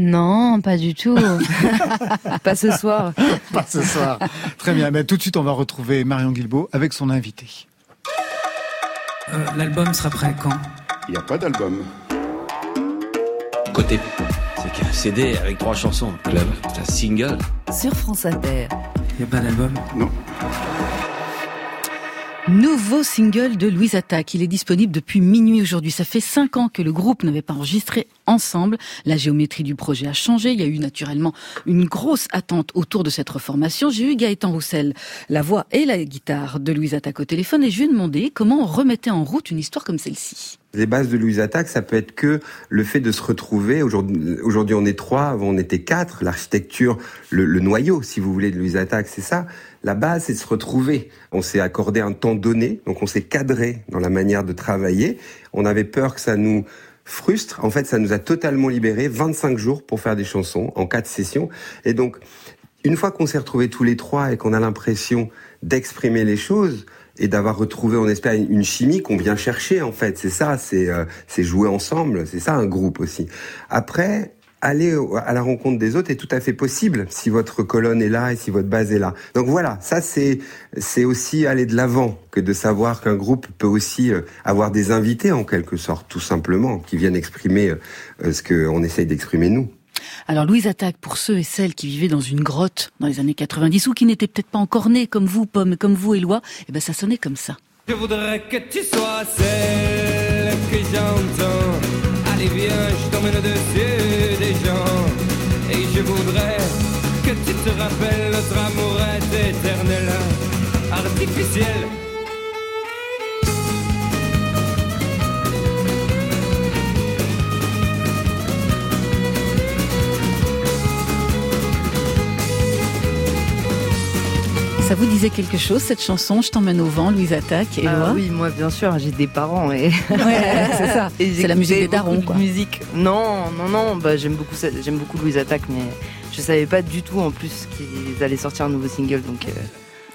Non, pas du tout. pas ce soir. pas ce soir. Très bien. Mais tout de suite, on va retrouver Marion Guilbault avec son invité. Euh, l'album sera prêt quand? Il n'y a pas d'album. Côté c'est qu'un CD avec trois chansons. Club, c'est un single. Sur France Inter. Y a pas d'album? Non. Nouveau single de Louise Attaque. Il est disponible depuis minuit aujourd'hui. Ça fait cinq ans que le groupe n'avait pas enregistré ensemble. La géométrie du projet a changé. Il y a eu naturellement une grosse attente autour de cette reformation. J'ai eu Gaëtan Roussel, la voix et la guitare de Louise Attaque au téléphone et je lui ai demandé comment on remettait en route une histoire comme celle-ci. Les bases de Louise Attaque, ça peut être que le fait de se retrouver. Aujourd'hui, on est trois, avant on était quatre. L'architecture, le, noyau, si vous voulez, de Louise Attaque, c'est ça. La base, c'est de se retrouver. On s'est accordé un temps donné, donc on s'est cadré dans la manière de travailler. On avait peur que ça nous frustre. En fait, ça nous a totalement libéré 25 jours pour faire des chansons en quatre sessions. Et donc, une fois qu'on s'est retrouvés tous les trois et qu'on a l'impression d'exprimer les choses et d'avoir retrouvé, on espère, une chimie qu'on vient chercher, en fait. C'est ça, c'est euh, c'est jouer ensemble. C'est ça un groupe aussi. Après, aller à la rencontre des autres est tout à fait possible si votre colonne est là et si votre base est là. Donc voilà, ça c'est c'est aussi aller de l'avant que de savoir qu'un groupe peut aussi euh, avoir des invités en quelque sorte, tout simplement, qui viennent exprimer euh, ce qu'on essaye d'exprimer nous. Alors Louise attaque pour ceux et celles qui vivaient dans une grotte dans les années 90 ou qui n'étaient peut-être pas encore nés comme vous, Pomme, comme vous, Éloi, et eh ben ça sonnait comme ça. Je voudrais que tu sois celle que j'entends. Allez viens, je t'emmène au-dessus voudrais que tu te rappelles notre amour est éternel, artificiel. Ça vous disait quelque chose cette chanson Je t'emmène au vent, Louise Attaque et ah, Oui, moi bien sûr, j'ai des parents et c'est ça. c'est la musique des darons quoi. Musique. Non, non, non. Bah j'aime beaucoup, j'aime beaucoup Louise Attaque, mais je savais pas du tout en plus qu'ils allaient sortir un nouveau single, donc. Euh,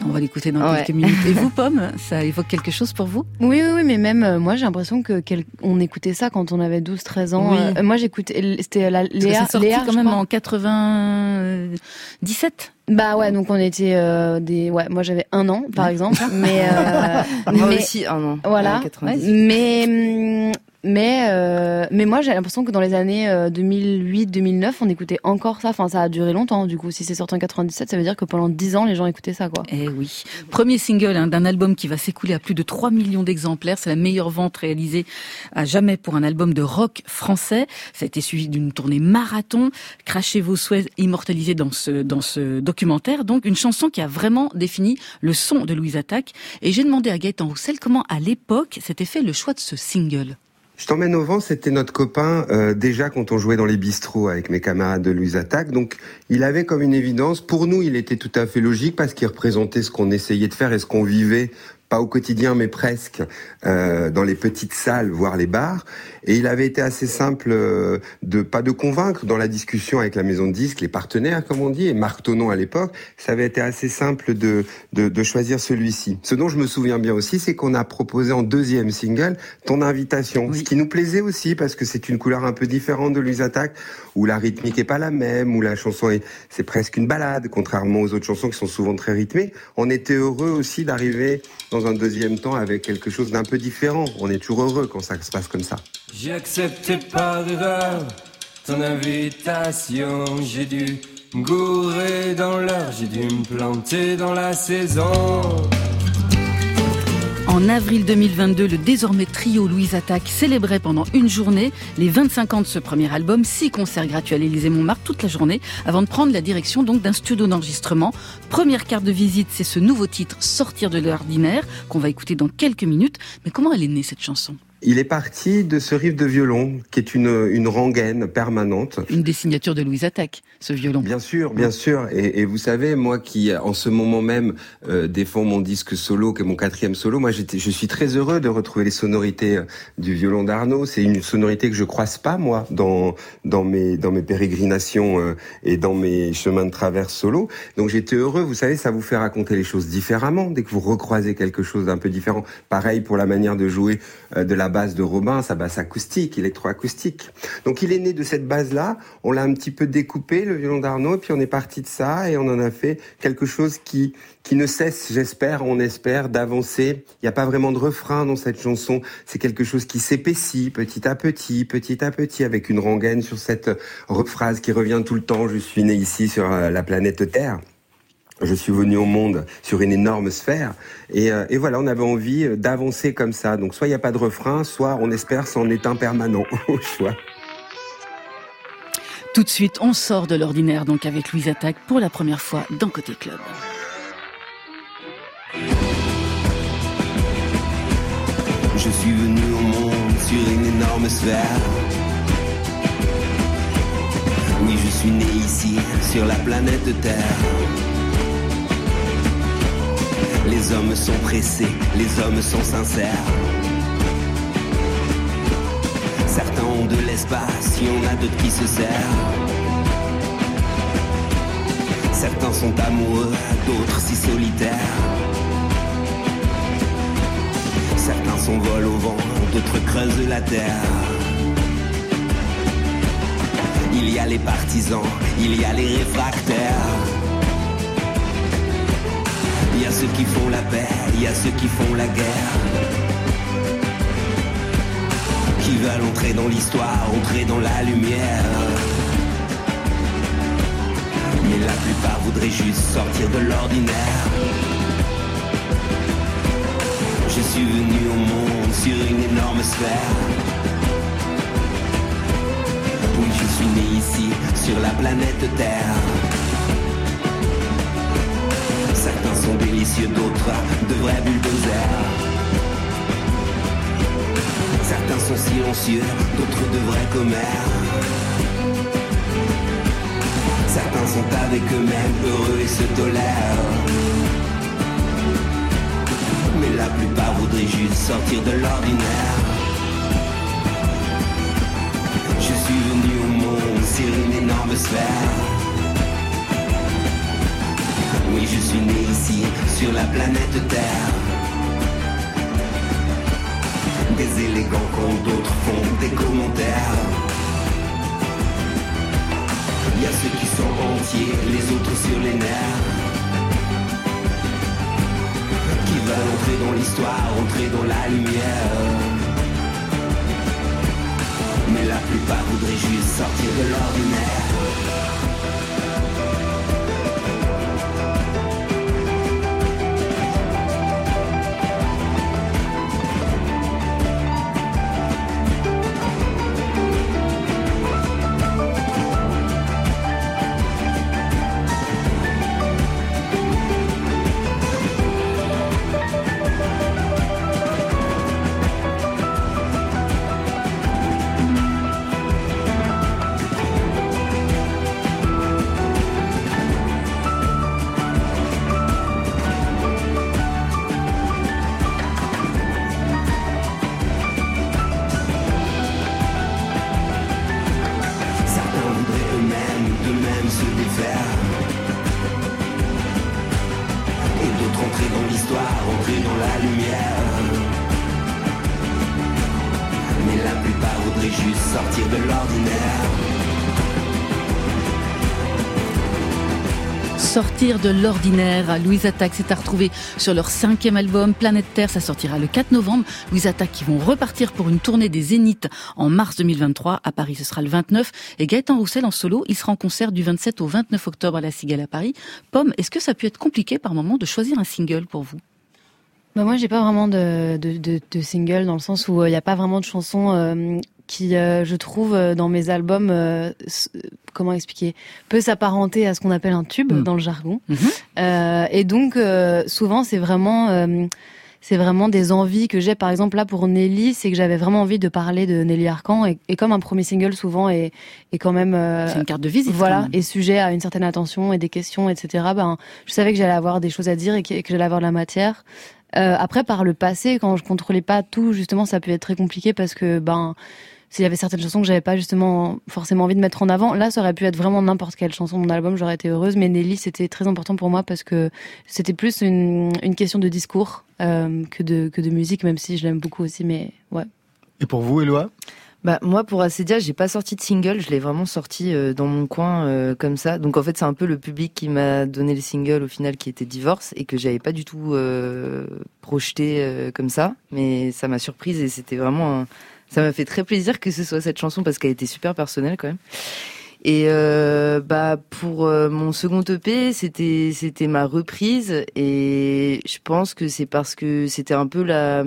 On va l'écouter dans quelques minutes. Et vous, Pomme, ça évoque quelque chose pour vous? Oui, oui, oui, mais même euh, moi, j'ai l'impression que on écoutait ça quand on avait 12-13 ans. Euh, moi, j'écoutais, c'était la Léa. C'est quand même en 97 bah ouais, donc on était euh, des ouais, moi j'avais un an par exemple, mais moi aussi un an. Voilà. mais hum, mais euh, mais moi j'ai l'impression que dans les années 2008-2009 euh, on écoutait encore ça. Enfin ça a duré longtemps du coup. Si c'est sorti en 97 ça veut dire que pendant 10 ans les gens écoutaient ça quoi. Eh oui. Premier single hein, d'un album qui va s'écouler à plus de 3 millions d'exemplaires. C'est la meilleure vente réalisée à jamais pour un album de rock français. Ça a été suivi d'une tournée marathon. Crachez vos souhaits immortalisés dans ce dans ce documentaire. Donc une chanson qui a vraiment défini le son de Louise Attaque. Et j'ai demandé à Gaëtan Roussel comment à l'époque s'était fait le choix de ce single. Je t'emmène au vent, c'était notre copain euh, déjà quand on jouait dans les bistrots avec mes camarades de Louise Attaque. Donc il avait comme une évidence, pour nous il était tout à fait logique parce qu'il représentait ce qu'on essayait de faire et ce qu'on vivait pas au quotidien, mais presque, euh, dans les petites salles, voire les bars. Et il avait été assez simple euh, de pas de convaincre dans la discussion avec la maison de disques, les partenaires, comme on dit, et Marc Tonon à l'époque. Ça avait été assez simple de, de, de choisir celui-ci. Ce dont je me souviens bien aussi, c'est qu'on a proposé en deuxième single ton invitation, ce qui nous plaisait aussi parce que c'est une couleur un peu différente de Louise Attaque, où la rythmique est pas la même, où la chanson est c'est presque une balade, contrairement aux autres chansons qui sont souvent très rythmées. On était heureux aussi d'arriver dans un deuxième temps avec quelque chose d'un peu différent. On est toujours heureux quand ça se passe comme ça. J'ai par erreur ton invitation. J'ai dû dans l'heure, j'ai dû dans la saison. En avril 2022, le désormais trio Louise Attaque célébrait pendant une journée les 25 ans de ce premier album, six concerts gratuits à l'Élysée Montmartre toute la journée, avant de prendre la direction donc d'un studio d'enregistrement. Première carte de visite, c'est ce nouveau titre Sortir de l'ordinaire qu'on va écouter dans quelques minutes. Mais comment elle est née cette chanson? Il est parti de ce riff de violon, qui est une, une rengaine permanente. Une des signatures de Louise Attaque, ce violon. Bien sûr, bien sûr. Et, et vous savez, moi qui, en ce moment même, euh, défends mon disque solo, qui est mon quatrième solo, moi je suis très heureux de retrouver les sonorités euh, du violon d'Arnaud. C'est une sonorité que je croise pas, moi, dans, dans, mes, dans mes pérégrinations euh, et dans mes chemins de traverse solo. Donc j'étais heureux, vous savez, ça vous fait raconter les choses différemment, dès que vous recroisez quelque chose d'un peu différent. Pareil pour la manière de jouer de la base de Robin, sa basse acoustique, électroacoustique. Donc il est né de cette base-là, on l'a un petit peu découpé, le violon d'Arnaud, puis on est parti de ça et on en a fait quelque chose qui, qui ne cesse, j'espère, on espère, d'avancer. Il n'y a pas vraiment de refrain dans cette chanson, c'est quelque chose qui s'épaissit petit à petit, petit à petit, avec une rengaine sur cette phrase qui revient tout le temps, je suis né ici sur euh, la planète Terre je suis venu au monde sur une énorme sphère. Et, euh, et voilà, on avait envie euh, d'avancer comme ça. Donc soit il n'y a pas de refrain, soit on espère c'en est un permanent au choix. Tout de suite, on sort de l'ordinaire donc avec Louise Attaque pour la première fois dans Côté Club. Je suis venu au monde sur une énorme sphère. Oui, je suis né ici, sur la planète Terre. Les hommes sont pressés, les hommes sont sincères. Certains ont de l'espace, il y en a d'autres qui se serrent. Certains sont amoureux, d'autres si solitaires. Certains s'envolent au vent, d'autres creusent la terre. Il y a les partisans, il y a les réfractaires. Il y a ceux qui font la guerre. Qui veulent entrer dans l'histoire, entrer dans la lumière. Mais la plupart voudraient juste sortir de l'ordinaire. Je suis venu au monde sur une énorme sphère. Oui, je suis né ici, sur la planète Terre. Sont délicieux, d'autres de vrais bulldozers. Certains sont silencieux, d'autres de vrais commères. Certains sont avec eux-mêmes heureux et se tolèrent. Mais la plupart voudraient juste sortir de l'ordinaire. Je suis venu au monde sur une énorme sphère. Oui, je suis né ici, sur la planète Terre. Des élégants quand d'autres font des commentaires. Il y a ceux qui sont entiers, les autres sur les nerfs. Qui veulent entrer dans l'histoire, entrer dans la lumière. Mais la plupart voudraient juste sortir de l'ordinaire. De l'ordinaire. Louise Attaque s'est à retrouver sur leur cinquième album, Planète Terre. Ça sortira le 4 novembre. Louise Attaque qui vont repartir pour une tournée des Zéniths en mars 2023. À Paris, ce sera le 29. Et Gaëtan Roussel en solo, il sera en concert du 27 au 29 octobre à la Cigale à Paris. Pomme, est-ce que ça a pu être compliqué par moment de choisir un single pour vous? Bah moi, j'ai pas vraiment de, single dans le sens où il n'y a pas vraiment de chansons euh, qui, euh, je trouve, euh, dans mes albums, euh, s- comment expliquer, peut s'apparenter à ce qu'on appelle un tube Mm. dans le jargon. Euh, et donc, euh, souvent, c'est vraiment, euh, c'est vraiment des envies que j'ai. Par exemple, là pour Nelly, c'est que j'avais vraiment envie de parler de Nelly Arcan et, et comme un premier single souvent est, est quand même, euh, C'est une carte de visite. voilà, et sujet à une certaine attention et des questions, etc. Ben, je savais que j'allais avoir des choses à dire et que, que j'allais avoir de la matière. Euh, après, par le passé, quand je contrôlais pas tout, justement, ça peut être très compliqué parce que ben s'il y avait certaines chansons que j'avais pas justement forcément envie de mettre en avant, là ça aurait pu être vraiment n'importe quelle chanson de mon album, j'aurais été heureuse. Mais Nelly, c'était très important pour moi parce que c'était plus une, une question de discours euh, que de que de musique, même si je l'aime beaucoup aussi. Mais ouais. Et pour vous, Éloi Bah moi pour Acedia, j'ai pas sorti de single, je l'ai vraiment sorti euh, dans mon coin euh, comme ça. Donc en fait, c'est un peu le public qui m'a donné le single au final qui était Divorce et que j'avais pas du tout euh, projeté euh, comme ça, mais ça m'a surprise et c'était vraiment un... ça m'a fait très plaisir que ce soit cette chanson parce qu'elle était super personnelle quand même. Et euh, bah pour euh, mon second EP, c'était c'était ma reprise et je pense que c'est parce que c'était un peu la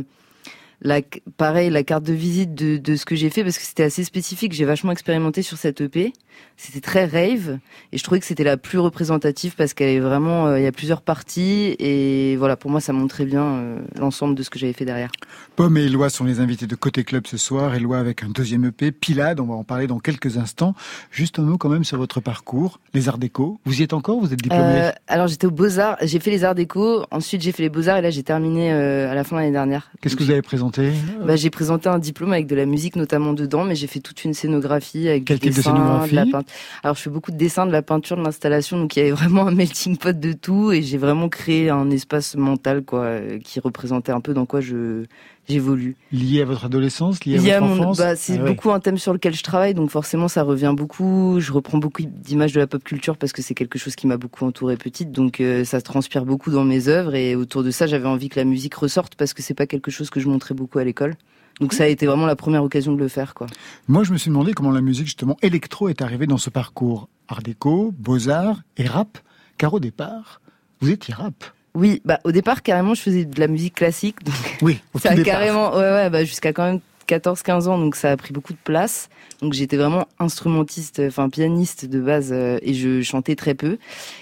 la pareil la carte de visite de, de ce que j'ai fait parce que c'était assez spécifique. J'ai vachement expérimenté sur cette EP. C'était très rave et je trouvais que c'était la plus représentative parce qu'elle est vraiment euh, il y a plusieurs parties et voilà pour moi ça montrait bien euh, l'ensemble de ce que j'avais fait derrière. Pomme et Éloi sont les invités de Côté Club ce soir. Éloi avec un deuxième EP, Pilade, on va en parler dans quelques instants. Juste un mot quand même sur votre parcours, les arts déco. Vous y êtes encore Vous êtes diplômé? Euh, alors j'étais aux Beaux Arts, j'ai fait les Arts Déco, ensuite j'ai fait les Beaux Arts et là j'ai terminé euh, à la fin de l'année dernière. Qu'est-ce que vous avez présenté? Bah, j'ai présenté un diplôme avec de la musique notamment dedans, mais j'ai fait toute une scénographie avec Quel du type de scénographie la peinture. Alors je fais beaucoup de dessins, de la peinture, de l'installation, donc il y avait vraiment un melting pot de tout et j'ai vraiment créé un espace mental quoi qui représentait un peu dans quoi je j'évolue. Lié à votre adolescence, lié à a votre mon- enfance bah, c'est Ah ouais. beaucoup un thème sur lequel je travaille, donc forcément ça revient beaucoup. Je reprends beaucoup d'images de la pop culture parce que c'est quelque chose qui m'a beaucoup entourée petite, donc euh, ça transpire beaucoup dans mes œuvres. Et autour de ça, j'avais envie que la musique ressorte parce que c'est pas quelque chose que je montrais beaucoup à l'école. Donc ça a été vraiment la première occasion de le faire, quoi. Moi, je me suis demandé comment la musique, justement, électro est arrivée dans ce parcours. Art déco, beaux-arts et rap. Car au départ, vous étiez rap. Oui, bah au départ carrément je faisais de la musique classique, donc Oui, au ça tout a départ. carrément, ouais ouais, bah jusqu'à quand même 14-15 ans, donc ça a pris beaucoup de place. Donc j'étais vraiment instrumentiste, enfin pianiste de base, euh, et je chantais très peu.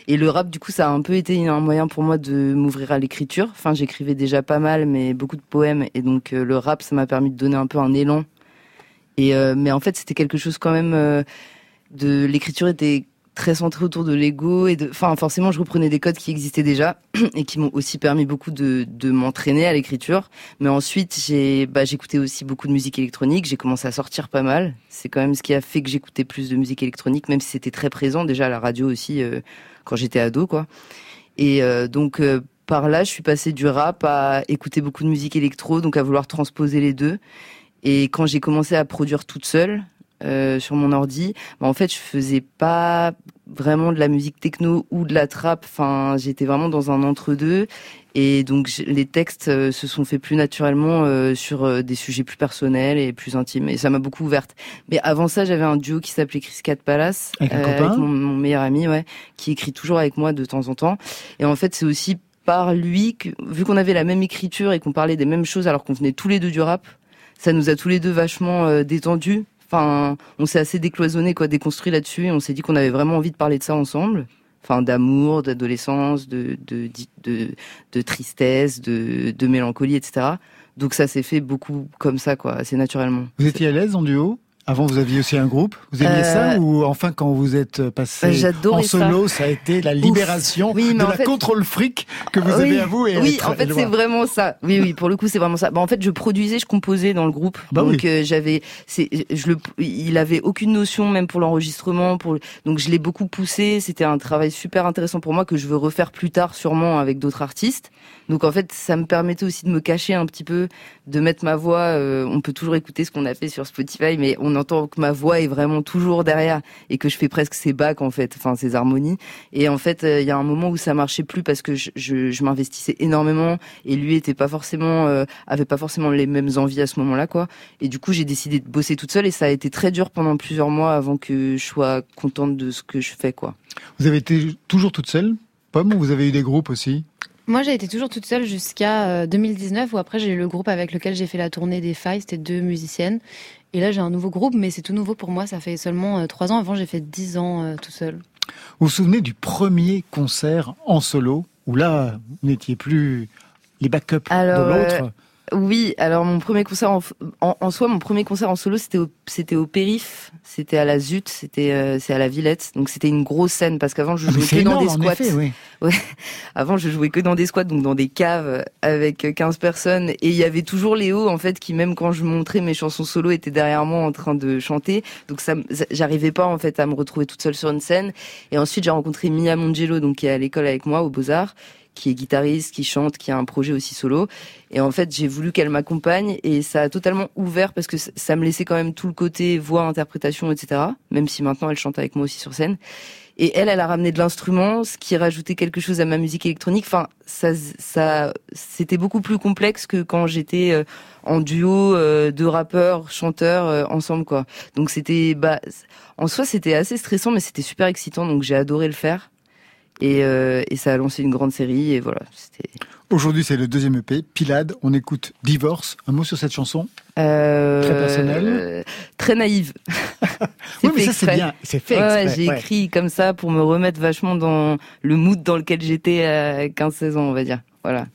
Et le rap, du coup, ça a un peu été un moyen pour moi de m'ouvrir à l'écriture. Enfin, j'écrivais déjà pas mal, mais beaucoup de poèmes, et donc euh, le rap, ça m'a permis de donner un peu un élan. Et euh, mais en fait, c'était quelque chose quand même de l'écriture était très centrée autour de l'ego et de, enfin, forcément, je reprenais des codes qui existaient déjà et qui m'ont aussi permis beaucoup de, de m'entraîner à l'écriture. Mais ensuite, j'ai, bah, j'écoutais aussi beaucoup de musique électronique. J'ai commencé à sortir pas mal. C'est quand même ce qui a fait que j'écoutais plus de musique électronique, même si c'était très présent déjà à la radio aussi euh, quand j'étais ado, quoi. Et donc par là, je suis passée du rap à écouter beaucoup de musique électro, donc à vouloir transposer les deux. Et quand j'ai commencé à produire toute seule euh, sur mon ordi, bah, en fait, je faisais pas vraiment de la musique techno ou de la trap. Enfin, j'étais vraiment dans un entre-deux. Et donc, les textes euh, se sont faits plus naturellement euh, sur euh, des sujets plus personnels et plus intimes. Et ça m'a beaucoup ouverte. Mais avant ça, j'avais un duo qui s'appelait Chris Cat Palace, avec, mon, mon, meilleur ami, ouais, qui écrit toujours avec moi de temps en temps. Et en fait, c'est aussi par lui que, vu qu'on avait la même écriture et qu'on parlait des mêmes choses alors qu'on venait tous les deux du rap, ça nous a tous les deux vachement détendus Enfin, on s'est assez décloisonné, quoi, déconstruit là-dessus, et on s'est dit qu'on avait vraiment envie de parler de ça ensemble. Enfin, d'amour, d'adolescence, de, de, de, de, tristesse, de, de mélancolie, etc. Donc ça s'est fait beaucoup comme ça, quoi, assez naturellement. Vous étiez à l'aise en duo? Avant, vous aviez aussi un groupe. Vous aimiez ça euh, ou enfin quand vous êtes passé bah, en solo, ça. a été la libération de la contrôle fric que vous avez à vous et Oui, en fait, c'est vraiment ça. Oui, oui, pour le coup, c'est vraiment ça. Bah, en fait, je produisais, je composais dans le groupe. Bah donc euh, j'avais, c'est, je le, il avait aucune notion même pour l'enregistrement. Pour donc je l'ai beaucoup poussé. C'était un travail super intéressant pour moi que je veux refaire plus tard, sûrement avec d'autres artistes. Donc en fait, ça me permettait aussi de me cacher un petit peu, de mettre ma voix. Euh, on peut toujours écouter ce qu'on a fait sur Spotify, mais on entend que ma voix est vraiment toujours derrière et que je fais presque ces bacs en fait, enfin ces harmonies. Et en fait, euh, il y a un moment où ça marchait plus parce que je, je, je m'investissais énormément et lui était pas forcément, euh, avait pas forcément les mêmes envies à ce moment-là quoi. Et du coup, j'ai décidé de bosser toute seule et ça a été très dur pendant plusieurs mois avant que je sois contente de ce que je fais quoi. Vous avez été toujours toute seule, Pomme, ou vous avez eu des groupes aussi? Moi, j'ai été toujours toute seule jusqu'à 2019, où après j'ai eu le groupe avec lequel j'ai fait la tournée des failles. C'était deux musiciennes. Et là, j'ai un nouveau groupe, mais c'est tout nouveau pour moi. Ça fait seulement euh, trois ans. Avant, j'ai fait dix ans euh, tout seul. Vous vous souvenez du premier concert en solo, où là, vous n'étiez plus les backups de l'autre? Oui, alors mon premier concert en, en, soi, mon premier concert en solo, c'était au, c'était au Périph, c'était à la Zut, c'était euh, c'est à la Villette, donc c'était une grosse scène parce qu'avant je ah, jouais que dans des squats. oui. Ouais. Avant je jouais que dans des squats, donc dans des caves avec 15 personnes et il y avait toujours Léo en fait qui même quand je montrais mes chansons solo était derrière moi en train de chanter, donc ça j'arrivais pas en fait à me retrouver toute seule sur une scène. Et ensuite j'ai rencontré Mia Mongelo donc qui est à l'école avec moi aux Beaux Arts qui est guitariste, qui chante, qui a un projet aussi solo. Et en fait, j'ai voulu qu'elle m'accompagne et ça a totalement ouvert parce que ça me laissait quand même tout le côté voix, interprétation, etc. Même si maintenant elle chante avec moi aussi sur scène. Et elle, elle a ramené de l'instrument, ce qui rajoutait quelque chose à ma musique électronique. Enfin, ça, ça, c'était beaucoup plus complexe que quand j'étais euh, en duo euh, de rappeurs, chanteurs euh, ensemble, quoi. Donc c'était, bah, en soi, c'était assez stressant, mais c'était super excitant. Donc j'ai adoré le faire. Et, euh, et, ça a lancé une grande série et voilà. Aujourd'hui, c'est le deuxième EP, Pilade. On écoute Divorce. Un mot sur cette chanson euh, Très personnelle. très naïve. oui, mais ça c'est bien. C'est fait. Ouais, J'ai écrit comme ça pour me remettre vachement dans le mood dans lequel j'étais à 15-16 ans, on va dire. Voilà.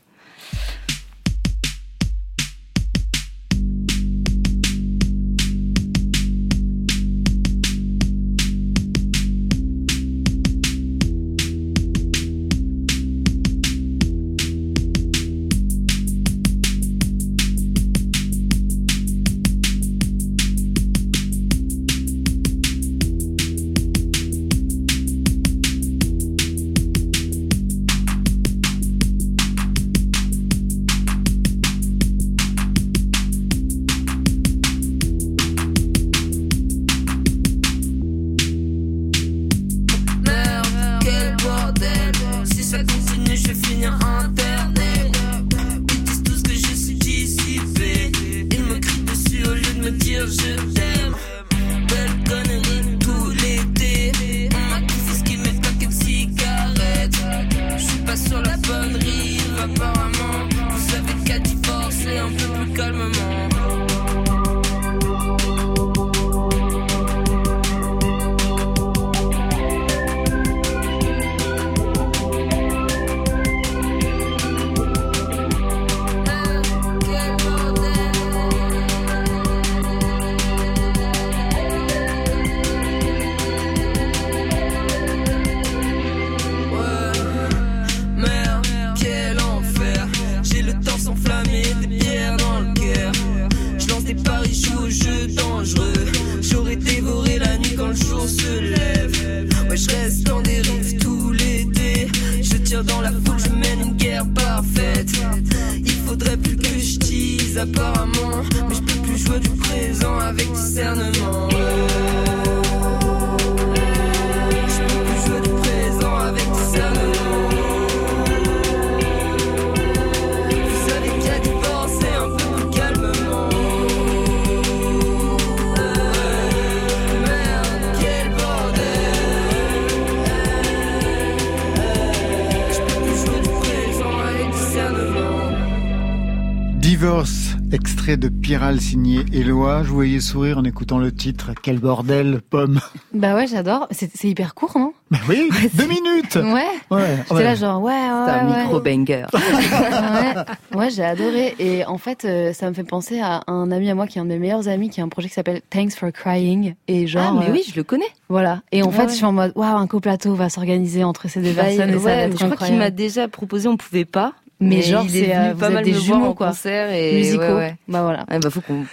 Piral signé Eloi. Je vous voyais sourire en écoutant le titre. Quel bordel, pomme. Bah ouais, j'adore. C'est c'est hyper court, non? Bah oui, deux minutes. Ouais. Ouais. J'étais ouais. là genre ouais ouais C'est un ouais. micro-banger. ouais, ouais j'ai adoré. Et en fait, euh, ça me fait penser à un ami à moi qui est un de mes meilleurs amis, qui a un projet qui s'appelle Thanks for Crying. Et genre, Ah, mais euh, oui, je le connais. voilà. Et en Ouais, fait, ouais. je suis en mode, waouh, un coplateau va s'organiser entre ces deux Bah, personnes et ça va ouais, être je crois qu'il m'a déjà proposé, on pouvait pas. Mais genre, il est c'est, venu euh, pas mal des me voir jumeaux, en quoi. concert et Musicaux. ouais, ouais. Bah voilà. Bah faut qu'on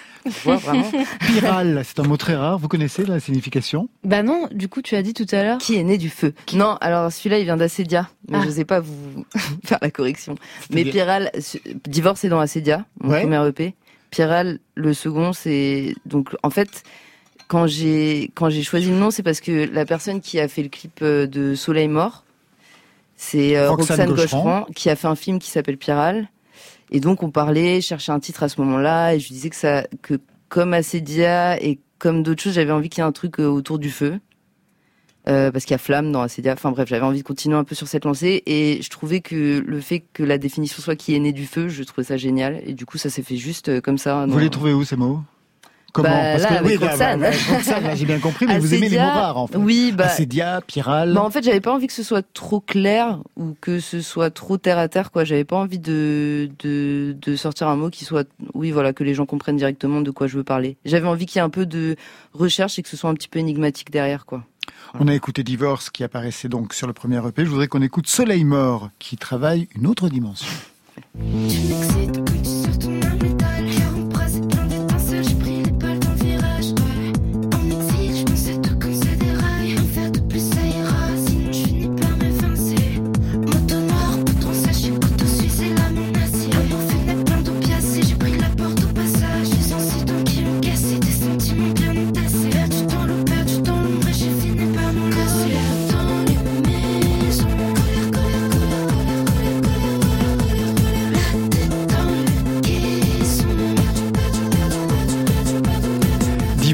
voit vraiment. Piral, c'est un mot très rare. Vous connaissez la signification? Bah non, du coup, tu as dit tout à l'heure. Qui est né du feu? Non, alors celui-là, il vient d'Assedia. Mais Ah. je sais pas vous faire la correction. Mais C'est-à-dire Piral, ce- Divorce est dans Assedia, mon Ouais. premier EP. Piral, le second, c'est donc en fait quand j'ai quand j'ai choisi le nom, c'est parce que la personne qui a fait le clip euh, de Soleil mort, c'est euh, Roxane Roxane. Gaucheran, qui a fait un film qui s'appelle Piral. Et donc on parlait, cherchait un titre à ce moment-là, et je disais que ça, que comme Assedia et comme d'autres choses, j'avais envie qu'il y ait un truc euh, autour du feu. Euh, parce qu'il y a flamme dans Assedia. Enfin bref, j'avais envie de continuer un peu sur cette lancée et je trouvais que le fait que la définition soit qui est né du feu, je trouvais ça génial et du coup ça s'est fait juste euh, comme ça. Vous les trouvez où ces mots? Comment Bah, là, avec bah, Roxane. bah, bah, Roxane, là, j'ai bien compris, mais vous aimez les mots rares en fait. Oui, bah, Piral. bah en fait, j'avais pas envie que ce soit trop clair ou que ce soit trop terre à terre, quoi. J'avais pas envie de, de, de sortir un mot qui soit, oui, voilà, que les gens comprennent directement de quoi je veux parler. J'avais envie qu'il y ait un peu de recherche et que ce soit un petit peu énigmatique derrière, quoi. On a écouté Divorce qui apparaissait donc sur le premier EP. Je voudrais qu'on écoute Soleil mort qui travaille une autre dimension.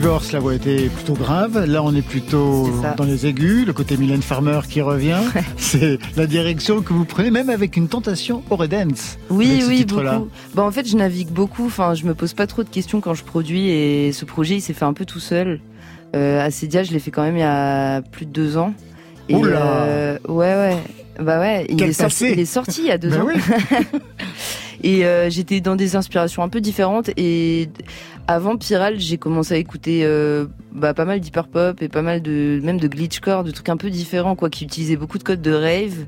Divorce, la voix était plutôt grave. Là, on est plutôt dans les aigus. Le côté Mylène Farmer qui revient. C'est la direction que vous prenez, même avec une tentation Eurodance. Oui, avec ce oui, titre-là. beaucoup. Bah, en fait, je navigue beaucoup. Enfin, je me pose pas trop de questions quand je produis et ce projet, il s'est fait un peu tout seul. Euh, je l'ai fait quand même il y a plus de deux ans. Et, Oula euh, ouais, ouais. Bah ouais, il est, sorti, il est sorti il y a deux Ben ans. oui. Et euh, j'étais dans des inspirations un peu différentes. Et avant Piral, j'ai commencé à écouter euh, bah, pas mal d'hyper pop et pas mal de même de glitchcore, de trucs un peu différents, quoi, qui utilisaient beaucoup de codes de rave,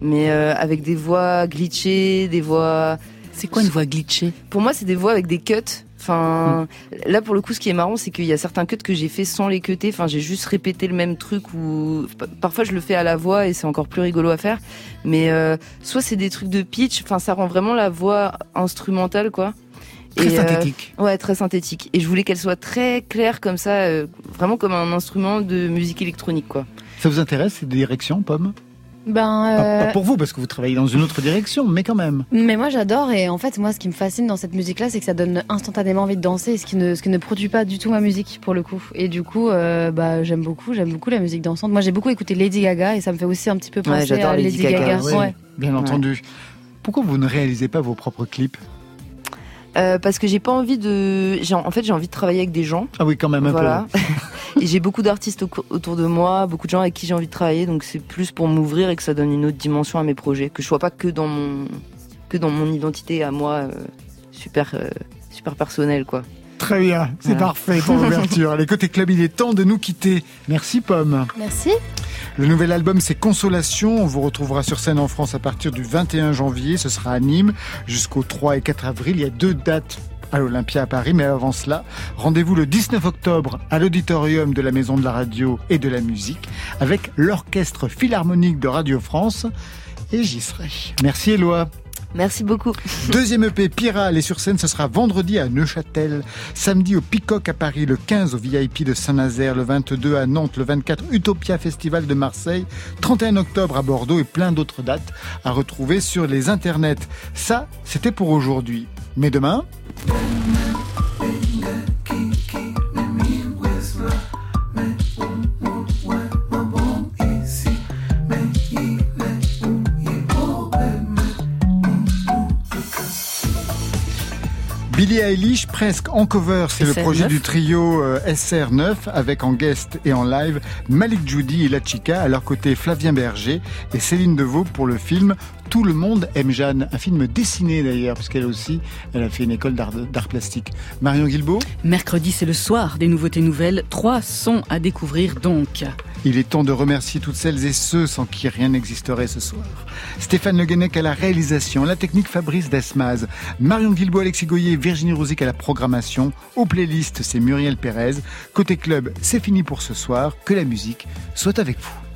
mais euh, avec des voix glitchées, des voix. C'est quoi une voix glitchée? Pour moi, c'est des voix avec des cuts. Enfin, là pour le coup, ce qui est marrant, c'est qu'il y a certains cuts que j'ai fait sans les cutter. Enfin, j'ai juste répété le même truc ou pa- parfois je le fais à la voix et c'est encore plus rigolo à faire. Mais euh, soit c'est des trucs de pitch. Enfin, ça rend vraiment la voix instrumentale, quoi. Très Et, euh, synthétique. ouais, très synthétique. Et je voulais qu'elle soit très claire comme ça, euh, vraiment comme un instrument de musique électronique, quoi. Ça vous intéresse ces directions, Pomme? Ben, pas, euh, pas pour vous, parce que vous travaillez dans une autre direction, mais quand même. Mais moi j'adore et en fait moi ce qui me fascine dans cette musique là c'est que ça donne instantanément envie de danser ce qui ne ce qui ne produit pas du tout ma musique pour le coup et du coup euh, bah j'aime beaucoup j'aime beaucoup la musique dansante moi j'ai beaucoup écouté Lady Gaga et ça me fait aussi un petit peu penser j'adore à Lady Lady, Gaga, Gaga, Oui, ouais. Bien entendu. Pourquoi vous ne réalisez pas vos propres clips? Euh, parce que j'ai pas envie de. j'ai- En fait, j'ai envie de travailler avec des gens. Ah oui, quand même un voilà. peu. et j'ai beaucoup d'artistes au- autour de moi, beaucoup de gens avec qui j'ai envie de travailler, donc c'est plus pour m'ouvrir et que ça donne une autre dimension à mes projets, que je sois pas que dans mon que dans mon identité à moi euh, super euh, super personnelle quoi. Très bien, c'est Voilà. parfait pour l'ouverture. Allez, côté club, il est temps de nous quitter. Merci, Pomme. Merci. Le nouvel album, c'est Consolation. On vous retrouvera sur scène en France à partir du 21 janvier. Ce sera à Nîmes jusqu'au 3 et 4 avril. Il y a deux dates à l'Olympia à Paris, mais avant cela, rendez-vous le 19 octobre à l'auditorium de la Maison de la Radio et de la Musique avec l'Orchestre Philharmonique de Radio France et j'y serai. Merci Éloi. Merci beaucoup. Deuxième EP, Piral et sur scène, ce sera vendredi à Neuchâtel, samedi au Peacock à Paris, le 15 au VIP de Saint-Nazaire, le 22 à Nantes, le 24 Utopia Festival de Marseille, 31 octobre à Bordeaux et plein d'autres dates à retrouver sur les internets. Ça, c'était pour aujourd'hui. Mais demain... Billie Eilish, presque en cover, c'est le SR9. projet du trio euh, SR9 avec en guest et en live Malik Judy et La Chica, à leur côté Flavien Berger et Céline Deveau pour le film Tout le monde aime Jeanne, un film dessiné d'ailleurs, puisqu'elle aussi, elle a fait une école d'art plastique. Marion Guilbeault Mercredi, c'est le soir des nouveautés nouvelles. Trois sons à découvrir donc. Il est temps de remercier toutes celles et ceux sans qui rien n'existerait ce soir. Stéphane Le Guenec à la réalisation, la technique Fabrice Desmaz, Marion Guilbault, Alexis Goyer, Virginie Rosic à la programmation, aux playlists c'est Muriel Pérez. Côté club, c'est fini pour ce soir, que la musique soit avec vous.